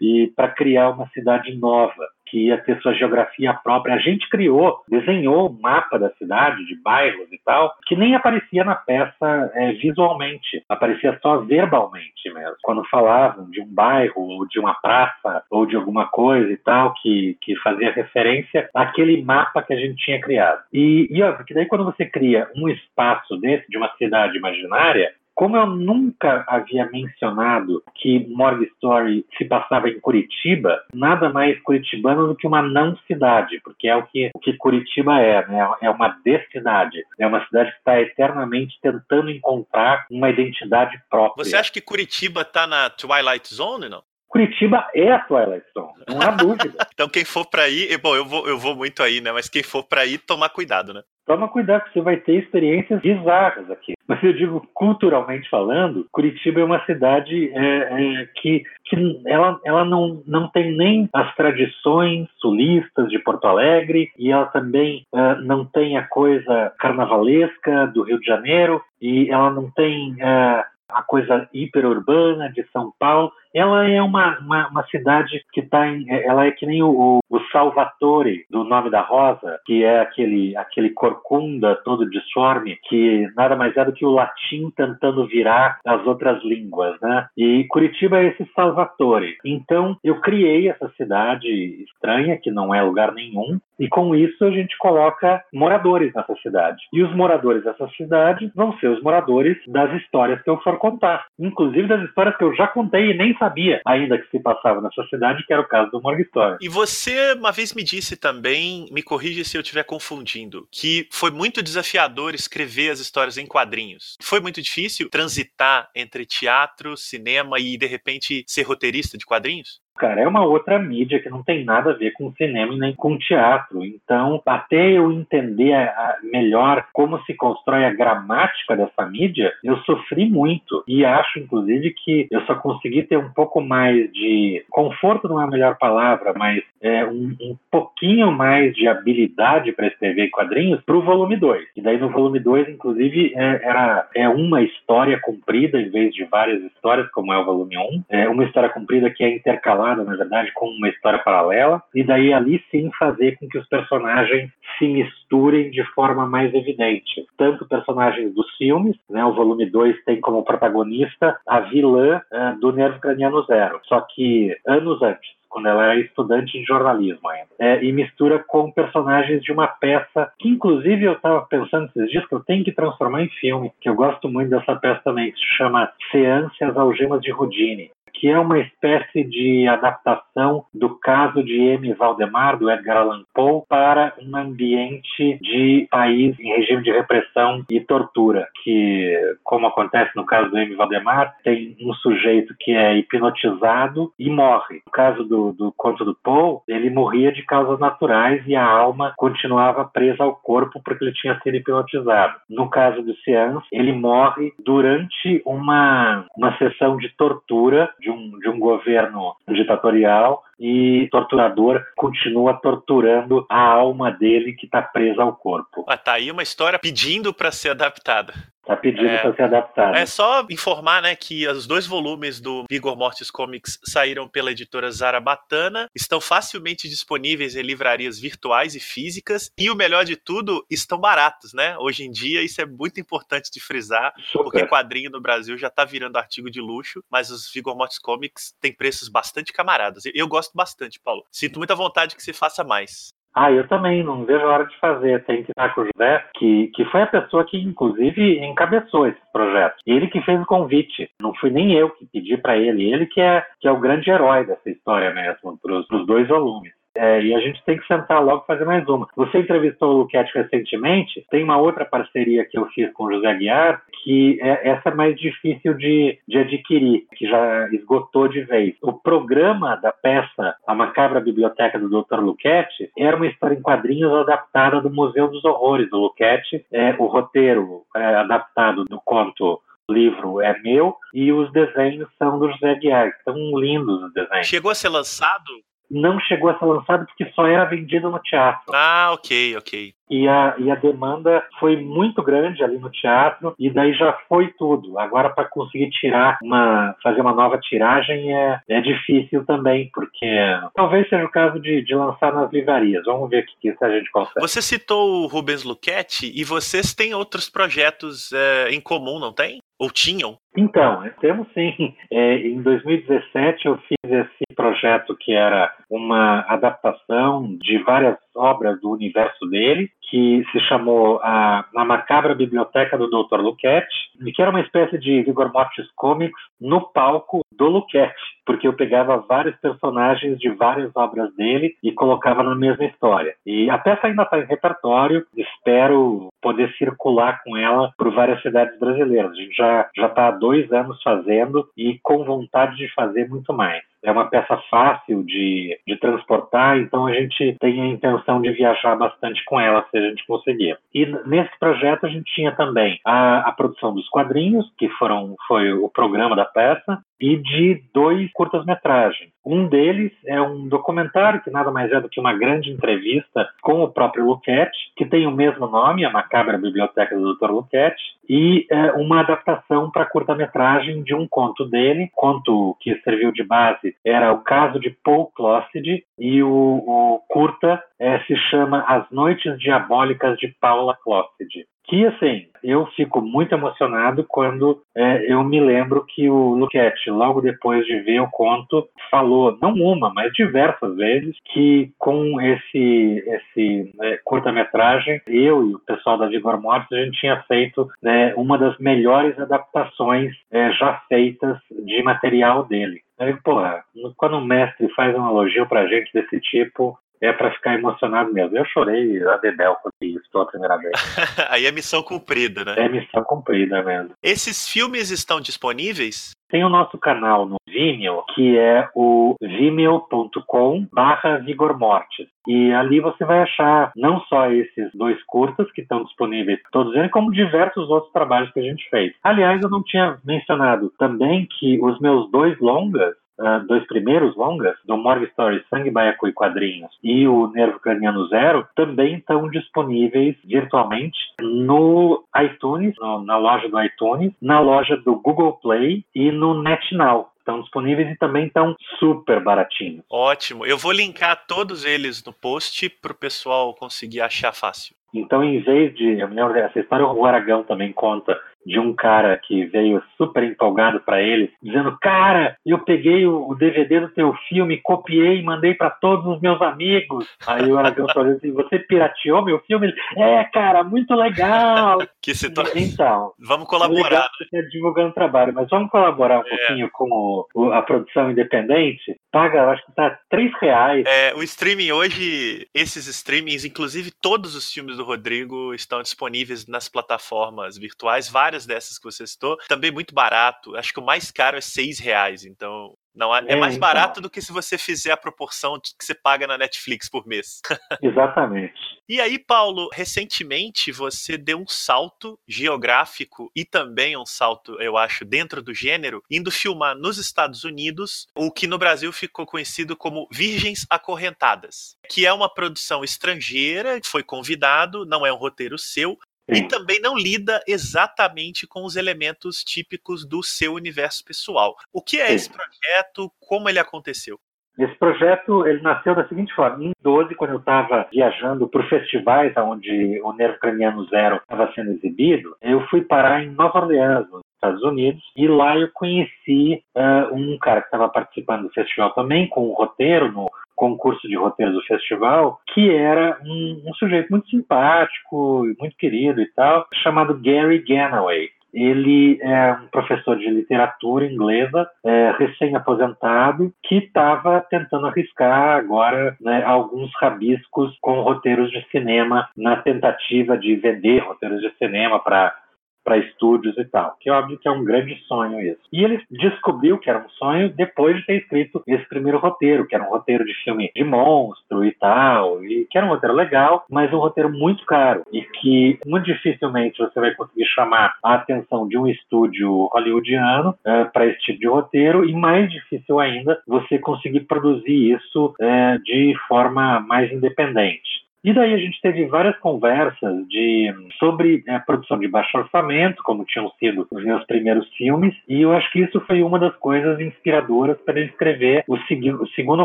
e para criar uma cidade nova que ia ter sua geografia própria. A gente criou, desenhou o mapa da cidade, de bairros e tal, que nem aparecia na peça eh, visualmente, aparecia só verbalmente mesmo. Quando falavam de um bairro, ou de uma praça, ou de alguma coisa e tal, que, que fazia referência àquele mapa que a gente tinha criado. E, e ó, porque daí quando você cria um espaço desse, de uma cidade imaginária, como eu nunca havia mencionado que Morgue Story se passava em Curitiba, nada mais curitibano do que uma não cidade, porque é o que, o que Curitiba é, né? É uma descidade. É uma cidade que está eternamente tentando encontrar uma identidade própria. Você acha que Curitiba tá na Twilight Zone, não? Curitiba é a Twilight Zone, não há dúvida. Então quem for pra aí, bom, eu vou, eu vou muito aí, né? Mas quem for pra aí, tomar cuidado, né? Toma cuidado, que você vai ter experiências bizarras aqui. Mas eu digo, culturalmente falando, Curitiba é uma cidade é, é, que, que ela, ela não, não tem nem as tradições sulistas de Porto Alegre e ela também é, não tem a coisa carnavalesca do Rio de Janeiro e ela não tem é, a coisa hiperurbana de São Paulo. Ela é uma, uma, uma cidade que está em. Ela é que nem o, o Salvatore do Nome da Rosa, que é aquele, aquele corcunda todo disforme, que nada mais é do que o latim tentando virar as outras línguas, né? E Curitiba é esse Salvatore. Então, eu criei essa cidade estranha, que não é lugar nenhum, e com isso a gente coloca moradores nessa cidade. E os moradores dessa cidade vão ser os moradores das histórias que eu for contar. Inclusive das histórias que eu já contei e nem sabia ainda que se passava nessa cidade, que era o caso do Morgue Story. E você uma vez me disse também, me corrige se eu estiver confundindo, que foi muito desafiador escrever as histórias em quadrinhos. Foi muito difícil transitar entre teatro, cinema e de repente ser roteirista de quadrinhos? Cara, é uma outra mídia que não tem nada a ver com cinema e nem com teatro. Então, até eu entender a, melhor como se constrói a gramática dessa mídia, eu sofri muito. E acho, inclusive, que eu só consegui ter um pouco mais de conforto, não é a melhor palavra, mas é, um, um pouquinho mais de habilidade para escrever quadrinhos para o volume 2. E daí no volume 2, inclusive, é, era é uma história comprida em vez de várias histórias, como é o volume 1. Um. É uma história comprida que é intercalada na verdade, com uma história paralela, e daí ali sim fazer com que os personagens se misturem de forma mais evidente. Tanto personagens dos filmes, né, o volume 2 tem como protagonista a vilã uh, do Nervo Craniano Zero, só que anos antes quando ela era estudante de jornalismo ainda. É, e mistura com personagens de uma peça que, inclusive, eu estava pensando esses dias que eu tenho que transformar em filme, que eu gosto muito dessa peça também, que se chama Seance as Algemas de Houdini que é uma espécie de adaptação do caso de M. Valdemar, do Edgar Allan Poe, para um ambiente de país em regime de repressão e tortura, que, como acontece no caso do M. Valdemar, tem um sujeito que é hipnotizado e morre. No caso do, do conto do Poe, ele morria de causas naturais e a alma continuava presa ao corpo porque ele tinha sido hipnotizado. No caso do Seance, ele morre durante uma, uma sessão de tortura de um, de um governo ditatorial e torturador continua torturando a alma dele que está presa ao corpo. Ah, tá aí uma história pedindo para ser adaptada. Tá pedindo é, para ser adaptado. É só informar, né, que os dois volumes do Vigor Mortis Comics saíram pela editora Zarabatana, estão facilmente disponíveis em livrarias virtuais e físicas, e o melhor de tudo, estão baratos, né? Hoje em dia isso é muito importante de frisar, Super. porque quadrinho no Brasil já tá virando artigo de luxo, mas os Vigor Mortis Comics têm preços bastante camaradas. Eu gosto bastante, Paulo. Sinto muita vontade que se faça mais. Ah, eu também, não vejo a hora de fazer. Tem que estar com o José, que, que foi a pessoa que, inclusive, encabeçou esse projeto. Ele que fez o convite. Não fui nem eu que pedi para ele. Ele que é, que é o grande herói dessa história mesmo, para os dois volumes. É, e a gente tem que sentar logo e fazer mais uma. Você entrevistou o Luquete recentemente, tem uma outra parceria que eu fiz com o José Guiar, que é, essa é mais difícil de, de adquirir, que já esgotou de vez. O programa da peça A Macabra Biblioteca do Dr. Luquete era uma história em quadrinhos adaptada do Museu dos Horrores do Luquete. É, o roteiro é, adaptado do conto livro é meu e os desenhos são do José Guiar. São lindos os desenhos. Chegou a ser lançado não chegou a ser lançado porque só era vendido no teatro. Ah, ok, ok. E a, e a demanda foi muito grande ali no teatro, e daí já foi tudo. Agora, para conseguir tirar uma, fazer uma nova tiragem é, é difícil também, porque talvez seja o caso de, de lançar nas livrarias. Vamos ver o que, que a gente consegue. Você citou o Rubens Luchetti e vocês têm outros projetos é, em comum, não tem? Ou tinham? Então, temos sim. É, em 2017 eu fiz esse projeto que era uma adaptação de várias obras do universo dele, que se chamou a, a Macabra Biblioteca do Dr. Luquete, e que era uma espécie de Vigor Mortis Comics no palco do Luquete, porque eu pegava vários personagens de várias obras dele e colocava na mesma história. E a peça ainda está em repertório, espero poder circular com ela por várias cidades brasileiras. A gente já está há dois anos fazendo e com vontade de fazer muito mais é uma peça fácil de, de transportar, então a gente tem a intenção de viajar bastante com ela, se a gente conseguir. E nesse projeto a gente tinha também a, a produção dos quadrinhos, que foram foi o programa da peça, e de dois curtas-metragens. Um deles é um documentário que nada mais é do que uma grande entrevista com o próprio Luquete, que tem o mesmo nome, A Macabra Biblioteca do Dr. Luquete, e é uma adaptação para curta-metragem de um conto dele, conto que serviu de base era o caso de Paul Clocid, e o, o curta é, se chama As Noites Diabólicas de Paula Clocid que assim, eu fico muito emocionado quando é, eu me lembro que o Luquete, logo depois de ver o conto, falou, não uma, mas diversas vezes, que com esse, esse né, curta-metragem, eu e o pessoal da Vigor Mortis, a gente tinha feito né, uma das melhores adaptações é, já feitas de material dele. Aí, porra, quando um mestre faz um elogio pra gente desse tipo, é para ficar emocionado mesmo. Eu chorei a Dedel quando isso pela primeira vez. Aí é missão cumprida, né? É missão cumprida mesmo. Esses filmes estão disponíveis? Tem o nosso canal no Vimeo, que é o vimeo.com barra vigormortis. E ali você vai achar não só esses dois curtas que estão disponíveis todos eles, como diversos outros trabalhos que a gente fez. Aliás, eu não tinha mencionado também que os meus dois longas uh, dois primeiros longas, do Morgue Story Sangue, Baiacu e Quadrinhos e o Nervo Craniano Zero, também estão disponíveis virtualmente no iTunes, no, na loja do iTunes, na loja do Google Play e no NetNow. Estão disponíveis e também estão super baratinhos. Ótimo. Eu vou linkar todos eles no post para o pessoal conseguir achar fácil. Então, em vez de. Eu me lembro dessa história, o Aragão também conta de um cara que veio super empolgado para ele, dizendo: Cara, eu peguei o DVD do teu filme, copiei e mandei para todos os meus amigos. Aí o Aragão falou assim: Você pirateou meu filme? Ele, é, cara, muito legal. que situação. Então, vamos colaborar. Né? divulgando trabalho, mas vamos colaborar um é. pouquinho com o, a produção independente. Paga, acho que tá três reais. É, o streaming hoje, esses streamings, inclusive todos os filmes do Rodrigo estão disponíveis nas plataformas virtuais, várias várias dessas que você citou, também muito barato. Acho que o mais caro é seis reais, então não é, é, mais então. barato do que se você fizer a proporção que você paga na Netflix por mês. Exatamente. E aí, Paulo, recentemente você deu um salto geográfico e também um salto, eu acho, dentro do gênero, indo filmar nos Estados Unidos o que no Brasil ficou conhecido como Virgens Acorrentadas, que é uma produção estrangeira, foi convidado, não é um roteiro seu, Sim. e também não lida exatamente com os elementos típicos do seu universo pessoal. O que é Sim. esse projeto? Como ele aconteceu? Esse projeto ele nasceu da seguinte forma: em 12, quando eu estava viajando por festivais onde o Nervo Craniano Zero estava sendo exibido, eu fui parar em Nova Orleans, nos Estados Unidos, e lá eu conheci uh, um cara que estava participando do festival também, com o um roteiro no concurso de roteiro do festival, que era um, um sujeito muito simpático, muito querido e tal, chamado Gary Ganaway. Ele é um professor de literatura inglesa, é, recém-aposentado, que estava tentando arriscar agora né, alguns rabiscos com roteiros de cinema na tentativa de vender roteiros de cinema para para estúdios e tal, que óbvio que é um grande sonho isso. E ele descobriu que era um sonho depois de ter escrito esse primeiro roteiro, que era um roteiro de filme de monstro e tal, e que era um roteiro legal, mas um roteiro muito caro e que muito dificilmente você vai conseguir chamar a atenção de um estúdio hollywoodiano uh, para esse tipo de roteiro e mais difícil ainda você conseguir produzir isso uh, de forma mais independente. E daí a gente teve várias conversas de, sobre a produção de baixo orçamento, como tinham sido os meus primeiros filmes, e eu acho que isso foi uma das coisas inspiradoras para ele escrever o, o segundo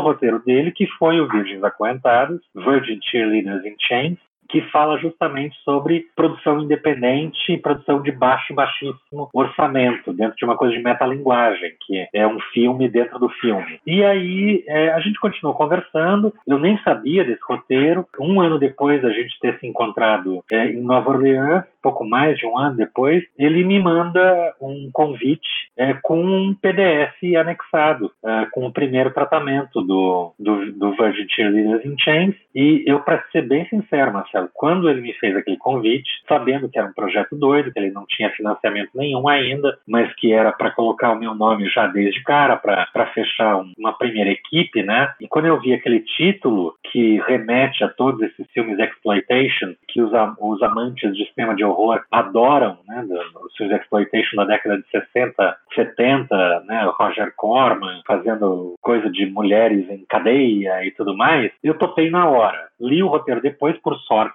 roteiro dele, que foi o Virgens Acorrentados, Virgin Cheerleaders in Chains, que fala justamente sobre produção independente e produção de baixo baixíssimo orçamento, dentro de uma coisa de metalinguagem, que é um filme dentro do filme. E aí é, a gente continuou conversando, eu nem sabia desse roteiro. Um ano depois a gente ter se encontrado é, em Nova Orleans, pouco mais de um ano depois, ele me manda um convite é, com um PDF anexado, é, com o primeiro tratamento do, do, do Virgin Cheerleaders in Chains. E eu, para ser bem sincero, Marcelo, quando ele me fez aquele convite, sabendo que era um projeto doido, que ele não tinha financiamento nenhum ainda, mas que era para colocar o meu nome já desde cara, para fechar uma primeira equipe, né? E quando eu vi aquele título que remete a todos esses filmes exploitation, que os, os amantes de cinema de horror adoram, né, os filmes exploitation da década de 60, 70, né, Roger Corman fazendo coisa de mulheres em cadeia e tudo mais, eu topei na hora. Li o roteiro depois, por sorte,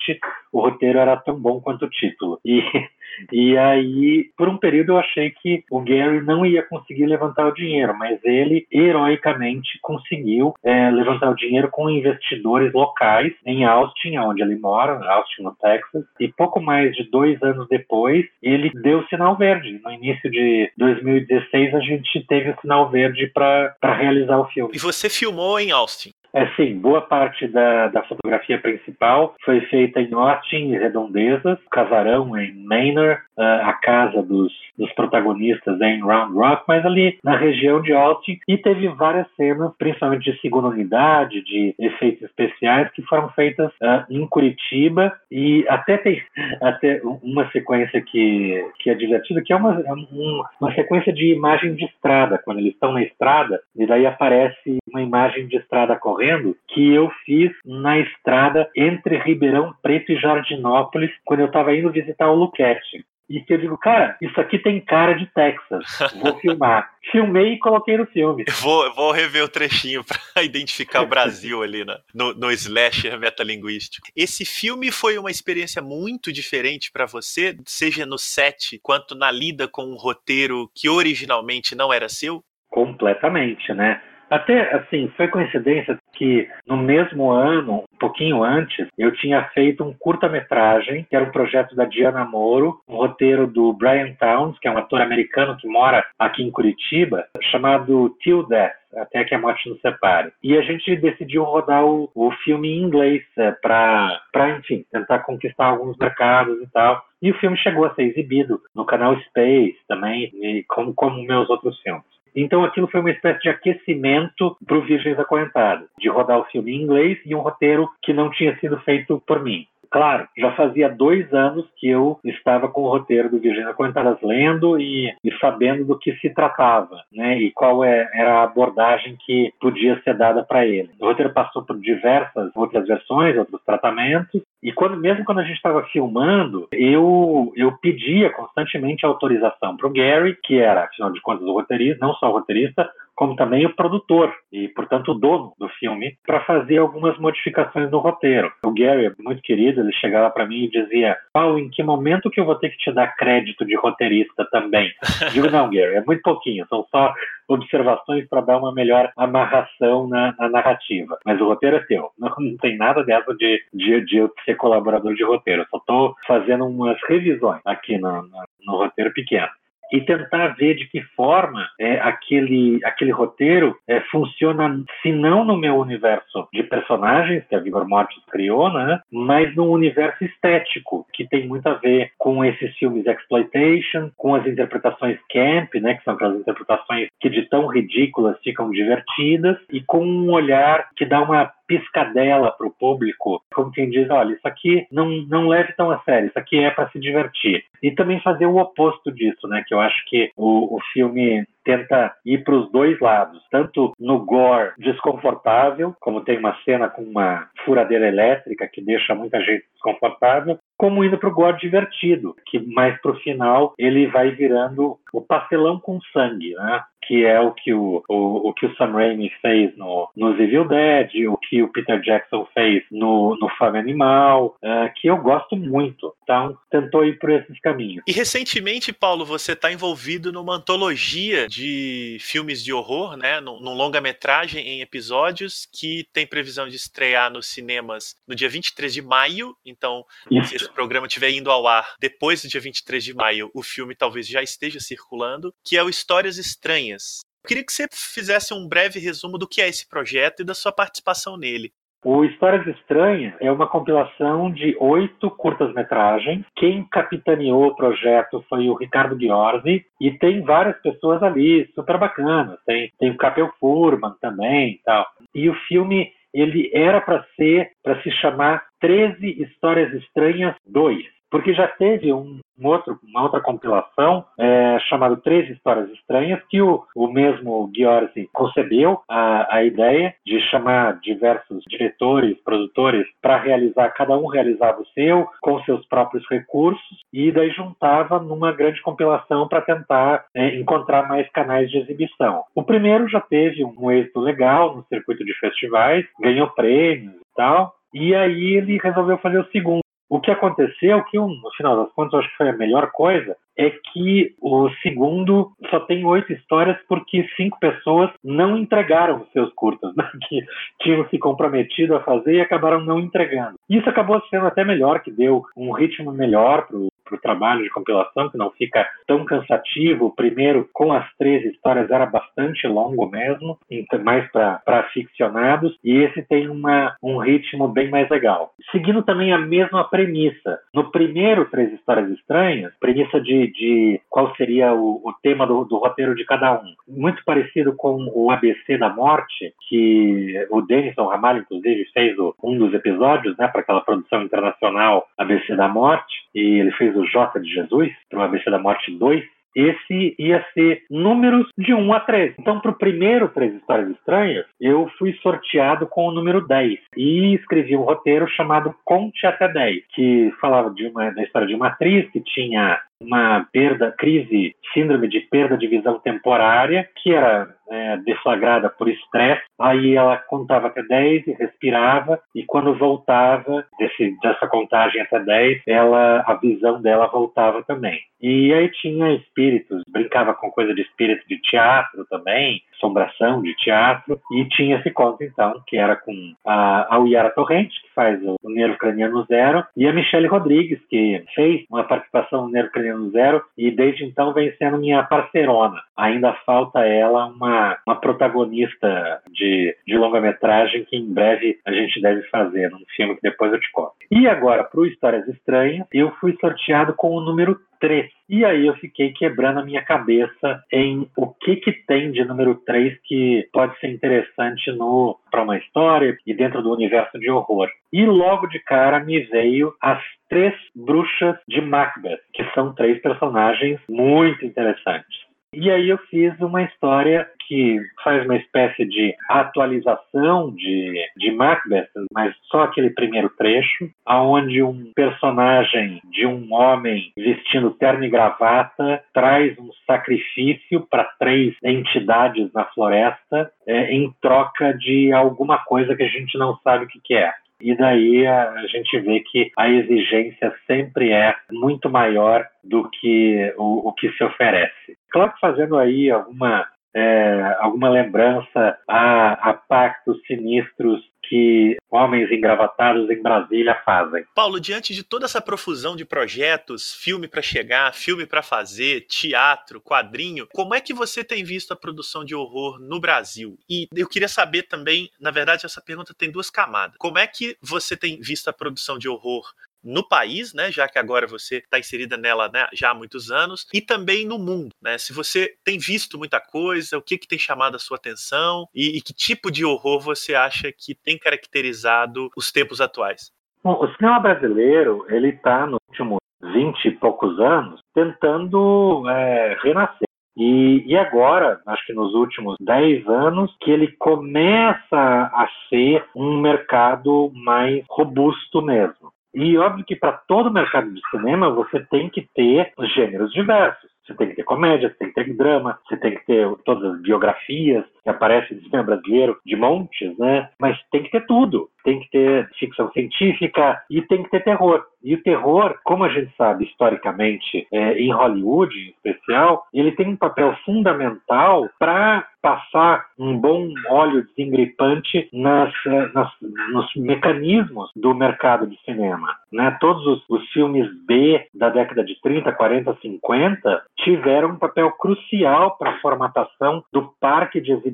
o roteiro era tão bom quanto o título. E e aí, por um período, eu achei que o Gary não ia conseguir levantar o dinheiro, mas ele heroicamente conseguiu é, levantar o dinheiro com investidores locais em Austin, onde ele mora, Austin, no Texas. E pouco mais de dois anos depois, ele deu sinal verde. No início de 2016, a gente teve o sinal verde para realizar o filme. E você filmou em Austin? É sim, boa parte da, da fotografia principal foi feita em Austin e redondezas, casarão em Manor, uh, a casa dos, dos protagonistas em Round Rock, mas ali na região de Austin. E teve várias cenas, principalmente de segunda unidade, de efeitos especiais que foram feitas uh, em Curitiba. E até tem até uma sequência que, que é divertida, que é uma, uma, uma sequência de imagem de estrada, quando eles estão na estrada e daí aparece uma imagem de estrada correndo que eu fiz na estrada entre Ribeirão Preto e Jardinópolis, quando eu estava indo visitar o Luquete. E que eu digo, cara, isso aqui tem cara de Texas. Vou filmar. Filmei e coloquei no filme. Eu vou, vou rever o trechinho para identificar o Brasil ali na, no, no slasher metalinguístico. Esse filme foi uma experiência muito diferente para você, seja no set quanto na lida com um roteiro que originalmente não era seu? Completamente, né? Até, assim, foi coincidência que no mesmo ano, um pouquinho antes, eu tinha feito um curta-metragem, que era um projeto da Diana Moro, um roteiro do Brian Towns, que é um ator americano que mora aqui em Curitiba, chamado Till Death até que a morte nos separe. E a gente decidiu rodar o, o filme em inglês é, para, enfim, tentar conquistar alguns mercados e tal. E o filme chegou a ser exibido no canal Space também, como, como meus outros filmes. Então aquilo foi uma espécie de aquecimento para o Virgens Acorrentadas, de rodar o filme em inglês e um roteiro que não tinha sido feito por mim. Claro, já fazia dois anos que eu estava com o roteiro do Virginia Contadas lendo e, e, sabendo do que se tratava, né? E qual é, era a abordagem que podia ser dada para ele. O roteiro passou por diversas outras versões, outros tratamentos, e quando, mesmo quando a gente estava filmando, eu, eu pedia constantemente autorização para o Gary, que era, afinal de contas, o roteirista, não só o roteirista, como também o produtor e, portanto, o dono do filme, para fazer algumas modificações no roteiro. O Gary é muito querido, ele chegava para mim e dizia: Paulo, em que momento que eu vou ter que te dar crédito de roteirista também? Digo, não, Gary, é muito pouquinho, são só observações para dar uma melhor amarração na, na, narrativa. Mas o roteiro é teu, não, não tem nada dessa de, de, de eu ser colaborador de roteiro, eu só estou fazendo umas revisões aqui no, no, no roteiro pequeno e tentar ver de que forma é, aquele, aquele roteiro é, funciona, se não no meu universo de personagens, que a Vigor Mortis criou, né, mas no universo estético, que tem muito a ver com esses filmes exploitation, com as interpretações camp, né, que são aquelas interpretações que de tão ridículas ficam divertidas, e com um olhar que dá uma piscadela para o público, como quem diz, olha, isso aqui não, não leve tão a sério, isso aqui é para se divertir. E também fazer o oposto disso, né? Que eu acho que o, o filme tenta ir para os dois lados, tanto no gore desconfortável, como tem uma cena com uma furadeira elétrica que deixa muita gente desconfortável, como indo para o gore divertido, que mais para o final ele vai virando o pastelão com sangue, né? que é o que o, o, o que o Sam Raimi fez no, no Evil Dead, o que o Peter Jackson fez no, no Fome Animal, uh, que eu gosto muito. Então, tentou ir por esses caminhos. E recentemente, Paulo, você está envolvido numa antologia de filmes de horror, né, num, longa-metragem em episódios que tem previsão de estrear nos cinemas no dia 23 de maio. Então, Isso. se esse programa estiver indo ao ar depois do dia 23 de maio, o filme talvez já esteja circulando, que é o Histórias Estranhas. Eu queria que você fizesse um breve resumo do que é esse projeto e da sua participação nele. O Histórias Estranhas é uma compilação de oito curtas-metragens. Quem capitaneou o projeto foi o Ricardo Ghiorzi e tem várias pessoas ali super bacanas. Tem, tem o Capel Furman também e tal. E o filme ele era para ser, para se chamar 13 Histórias Estranhas 2 porque já teve um, um outro, uma outra compilação é, chamada Três Histórias Estranhas, que o, o mesmo Ghiorzi concebeu a, a ideia de chamar diversos diretores, produtores, para realizar, cada um realizava o seu, com seus próprios recursos, e daí juntava numa grande compilação para tentar é, encontrar mais canais de exibição. O primeiro já teve um êxito legal no circuito de festivais, ganhou prêmios e tal, e aí ele resolveu fazer o segundo, o que aconteceu, que no final das contas eu acho que foi a melhor coisa, é que o segundo só tem oito histórias porque cinco pessoas não entregaram os seus curtas, né? que tinham se comprometido a fazer e acabaram não entregando. Isso acabou sendo até melhor, que deu um ritmo melhor para o trabalho de compilação, que não fica tão cansativo. O primeiro, com as três histórias, era bastante longo mesmo, mais para ficcionados, e esse tem uma, um ritmo bem mais legal. Seguindo também a mesma premissa. No primeiro, Três Histórias Estranhas, premissa de, de qual seria o, o tema do, do, roteiro de cada um. Muito parecido com o ABC da Morte, que o Denison Ramalho, inclusive, fez o, um dos episódios, né, para aquela produção internacional ABC da Morte, e ele fez o J de Jesus, para o ABC da Morte 2, esse ia ser números de 1 a 13. Então, para o primeiro Três Histórias Estranhas, eu fui sorteado com o número 10 e escrevi um roteiro chamado Conte até 10, que falava de uma, da história de uma atriz que tinha uma perda, crise, síndrome de perda de visão temporária, que era é, deflagrada por estresse. Aí ela contava até 10 e respirava, e quando voltava desse, dessa contagem até 10, ela, a visão dela voltava também. E aí tinha espíritos, brincava com coisa de espírito de teatro também, assombração de teatro, e tinha esse conto então, que era com a, a Uyara Torrente, que faz o, o Nervo Craniano Zero, e a Michelle Rodrigues, que fez uma participação no Nervo Craniano Zero, e desde então vem sendo minha parceirona. Ainda falta ela uma, uma protagonista de, de longa-metragem que em breve a gente deve fazer, num filme que depois eu te conto. E agora, para o Histórias Estranhas, eu fui sorteado com o número 3. E aí eu fiquei quebrando a minha cabeça em o que que tem de número 3 que pode ser interessante no para uma história e dentro do universo de horror. E logo de cara me veio as três bruxas de Macbeth, que são três personagens muito interessantes. E aí eu fiz uma história que faz uma espécie de atualização de, de Macbeth, mas só aquele primeiro trecho, aonde um personagem de um homem vestindo terno e gravata traz um sacrifício para três entidades na floresta é, em troca de alguma coisa que a gente não sabe o que, que é. E daí a, gente vê que a exigência sempre é muito maior do que o, o que se oferece. Claro que fazendo aí alguma é, alguma lembrança a, a pactos sinistros que homens engravatados em Brasília fazem. Paulo, diante de toda essa profusão de projetos, filme para chegar, filme para fazer, teatro, quadrinho, como é que você tem visto a produção de horror no Brasil? E eu queria saber também, na verdade, essa pergunta tem duas camadas. Como é que você tem visto a produção de horror no país, né, já que agora você está inserida nela né, já há muitos anos, e também no mundo. Né? Se você tem visto muita coisa, o que, que tem chamado a sua atenção e, e que tipo de horror você acha que tem caracterizado os tempos atuais? Bom, o cinema brasileiro ele está nos últimos 20 e poucos anos tentando é, renascer. E, e, agora, acho que nos últimos 10 anos, que ele começa a ser um mercado mais robusto mesmo. E óbvio que para todo o mercado de cinema você tem que ter gêneros diversos. Você tem que ter comédia, você tem que ter drama, você tem que ter todas as biografias que aparecem no cinema brasileiro de montes, né? Mas tem que ter tudo. Tem que ter ficção científica e tem que ter terror. E o terror, como a gente sabe historicamente, é, em Hollywood em especial, ele tem um papel fundamental para passar um bom óleo desengripante nas, eh, nas, nos mecanismos do mercado de cinema. Né? Todos os, os, filmes B da década de 30, 40, 50 tiveram um papel crucial para a formatação do parque de exibição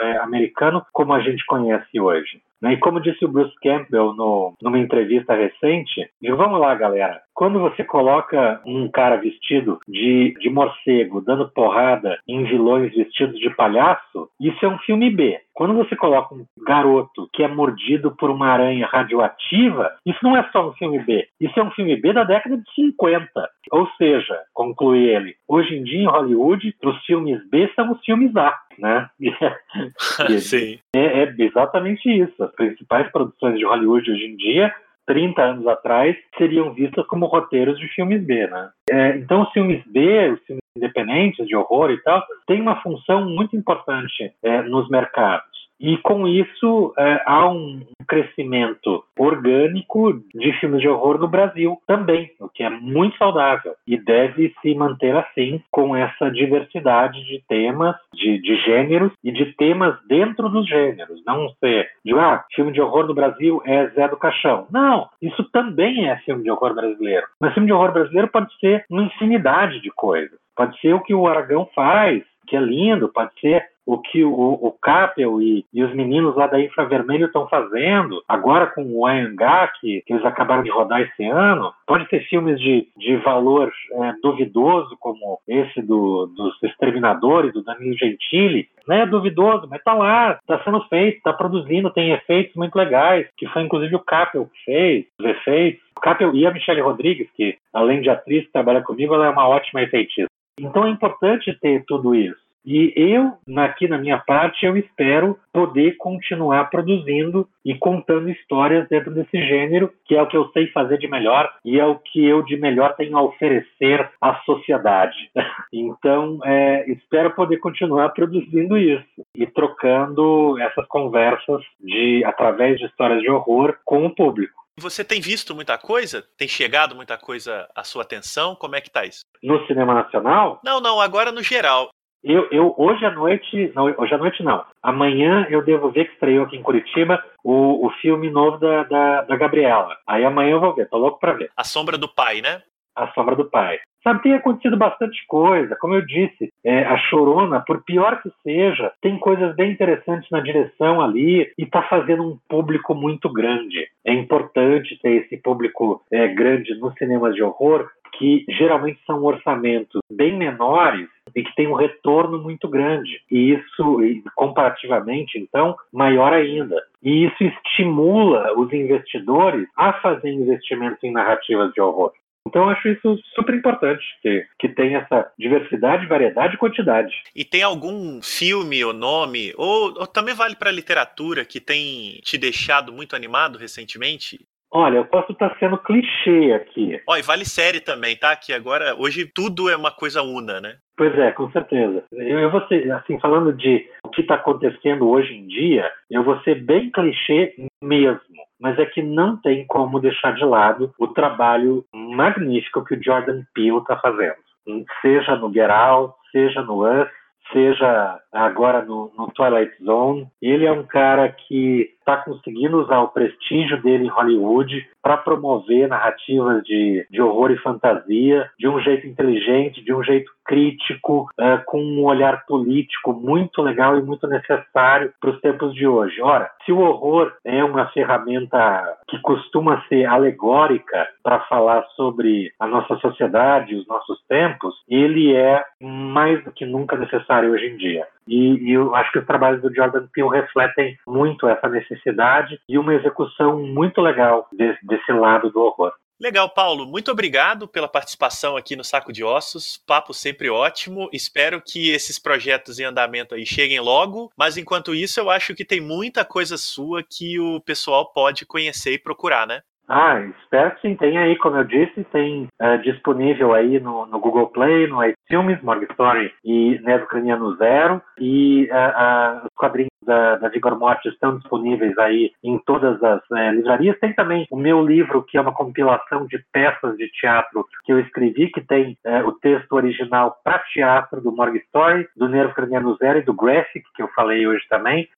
é, americano como a gente conhece hoje. Né? E como disse o Bruce Campbell no, numa entrevista recente, e vamos lá, galera, quando você coloca um cara vestido de, de morcego dando porrada em vilões vestidos de palhaço, isso é um filme B. Quando você coloca um garoto que é mordido por uma aranha radioativa, isso não é só um filme B. Isso é um filme B da década de 50. Ou seja, conclui ele, hoje em dia em Hollywood, os filmes B são os filmes A. Né? Sim. É, é exatamente isso. As principais produções de Hollywood hoje em dia 30 anos atrás, seriam vistas como roteiros de filmes B, né? É, então, os filmes B, os filmes independentes de horror e tal, têm uma função muito importante é, nos mercados. E com isso é, há um crescimento orgânico de filmes de horror no Brasil também, o que é muito saudável e deve se manter assim com essa diversidade de temas, de, de gêneros e de temas dentro dos gêneros. Não ser de ah, filme de horror no Brasil é Zé do Caixão. Não, isso também é filme de horror brasileiro. Mas filme de horror brasileiro pode ser uma infinidade de coisas. Pode ser o que o Aragão faz, que é lindo, pode ser o que o, o Capel e, e, os meninos lá da Infravermelho estão fazendo, agora com o Anhangá, que, que, eles acabaram de rodar esse ano. Pode ter filmes de, de valor é, duvidoso, como esse do, dos Exterminadores, do Danilo Gentili. Não é duvidoso, mas tá lá, tá sendo feito, tá produzindo, tem efeitos muito legais, que foi inclusive o Capel que fez, os efeitos. O Capel e a Michelle Rodrigues, que além de atriz que trabalha comigo, ela é uma ótima efeitista. Então é importante ter tudo isso. E eu, aqui na minha parte, eu espero poder continuar produzindo e contando histórias dentro desse gênero, que é o que eu sei fazer de melhor e é o que eu de melhor tenho a oferecer à sociedade. Então, é, espero poder continuar produzindo isso e trocando essas conversas de através de histórias de horror com o público. Você tem visto muita coisa? Tem chegado muita coisa à sua atenção? Como é que tá isso? No cinema nacional? Não, não, agora no geral. Eu, eu hoje à noite, não, hoje à noite não. Amanhã eu devo ver que estreou aqui em Curitiba o, o filme novo da, da, da Gabriela. Aí amanhã eu vou ver, tô louco pra ver. A Sombra do Pai, né? A Sombra do Pai. Sabe, tem acontecido bastante coisa. Como eu disse, é, a Chorona, por pior que seja, tem coisas bem interessantes na direção ali e está fazendo um público muito grande. É importante ter esse público é, grande nos cinemas de horror, que geralmente são orçamentos bem menores e que tem um retorno muito grande. E isso, comparativamente, então, maior ainda. E isso estimula os investidores a fazer investimentos em narrativas de horror. Então acho isso super importante, que, que tem essa diversidade, variedade e quantidade. E tem algum filme ou nome, ou, ou também vale para literatura, que tem te deixado muito animado recentemente? Olha, eu posso estar sendo clichê aqui. Ó, e vale série também, tá? Que agora, hoje, tudo é uma coisa una, né? Pois é, com certeza. Eu, eu vou ser, assim, falando de o que está acontecendo hoje em dia, eu vou ser bem clichê mesmo. Mas é que não tem como deixar de lado o trabalho magnífico que o Jordan Peele está fazendo. Seja no Get Out, seja no Us, seja agora no, no Twilight Zone. Ele é um cara que está conseguindo usar o prestígio dele em Hollywood para promover narrativas de, de horror e fantasia de um jeito inteligente, de um jeito crítico, uh, com um olhar político muito legal e muito necessário para os tempos de hoje. Ora, se o horror é uma ferramenta que costuma ser alegórica para falar sobre a nossa sociedade, os nossos tempos, ele é mais do que nunca necessário hoje em dia. E, e, eu acho que os trabalhos do Jordan Peele refletem muito essa necessidade e uma execução muito legal desse, desse lado do horror. Legal, Paulo. Muito obrigado pela participação aqui no Saco de Ossos. Papo sempre ótimo. Espero que esses projetos em andamento aí cheguem logo. Mas enquanto isso, eu acho que tem muita coisa sua que o pessoal pode conhecer e procurar, né? Ah, espero que sim. Tem aí, como eu disse, tem uh, disponível aí no, no, Google Play, no iTunes, Morgue Story e Nesucraniano Zero. E uh, uh, os quadrinhos da, da Vigor Mortis estão disponíveis aí em todas as é, livrarias. Tem também o meu livro, que é uma compilação de peças de teatro que eu escrevi, que tem é, o texto original para teatro do Morgue Story, do Nervo Craniano Zero e do Graphic, que eu falei hoje também.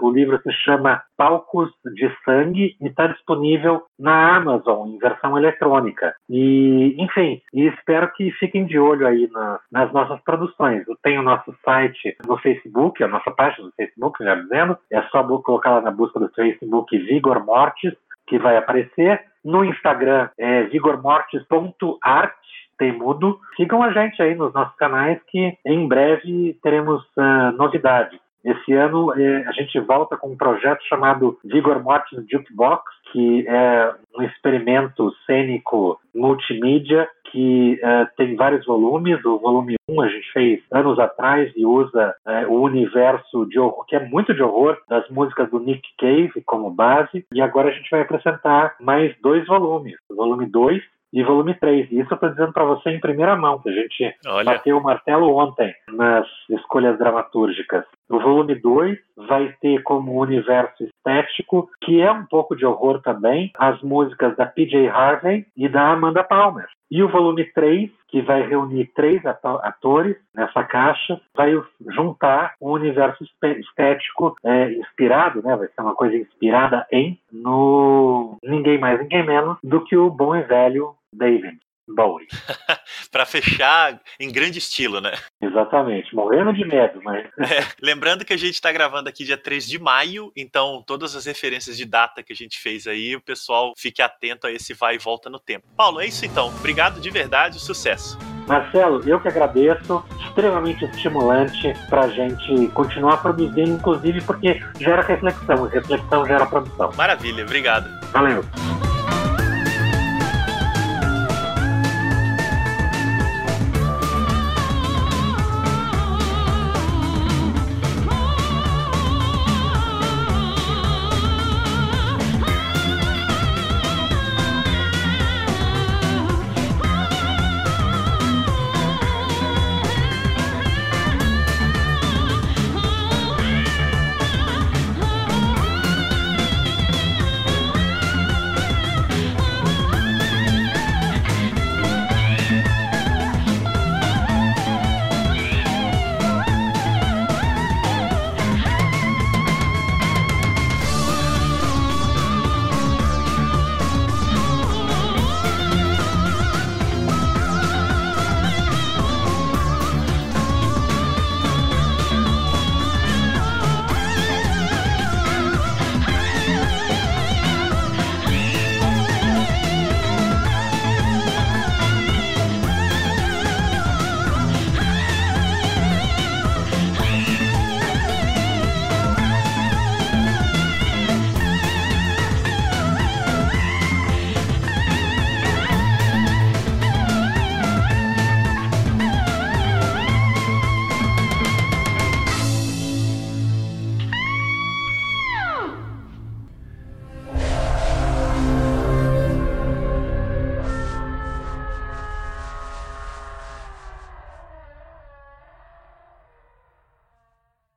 O livro se chama Palcos de Sangue e está disponível na Amazon, em versão eletrônica. E, enfim, e espero que fiquem de olho aí na, nas nossas produções. Tenho o nosso site no Facebook, a nossa página no Facebook, já dizendo, é só colocar lá na busca do Facebook Vigor Mortis, que vai aparecer. No Instagram é vigormortis.art, tem mudo. Sigam a gente aí nos nossos canais que em breve teremos uh, novidades. Esse ano eh, a gente volta com um projeto chamado Vigor Mortis Jukebox, que é um experimento cênico multimídia que uh, tem vários volumes. O volume 1 a gente fez anos atrás e usa uh, o universo de horror, que é muito de horror, das músicas do Nick Cave como base. E agora a gente vai apresentar mais dois volumes. O volume 2 e volume 3. E isso eu estou dizendo para você em primeira mão, que a gente Olha. bateu o martelo ontem nas escolhas dramatúrgicas. O volume 2 vai ter como universo estético, que é um pouco de horror também, as músicas da PJ Harvey e da Amanda Palmer. E o volume 3, que vai reunir três atores nessa caixa, vai juntar um universo estético é, inspirado, né? Vai ser uma coisa inspirada em no ninguém mais, ninguém menos do que o bom e velho David. Bowie. para fechar em grande estilo, né? Exatamente, morrendo de medo, mas. É, lembrando que a gente está gravando aqui dia 3 de maio, então todas as referências de data que a gente fez aí, o pessoal fique atento a esse vai e volta no tempo. Paulo, é isso então. Obrigado de verdade, sucesso. Marcelo, eu que agradeço, extremamente estimulante para a gente continuar produzindo, inclusive porque gera reflexão, e reflexão gera produção. Maravilha, obrigado. Valeu.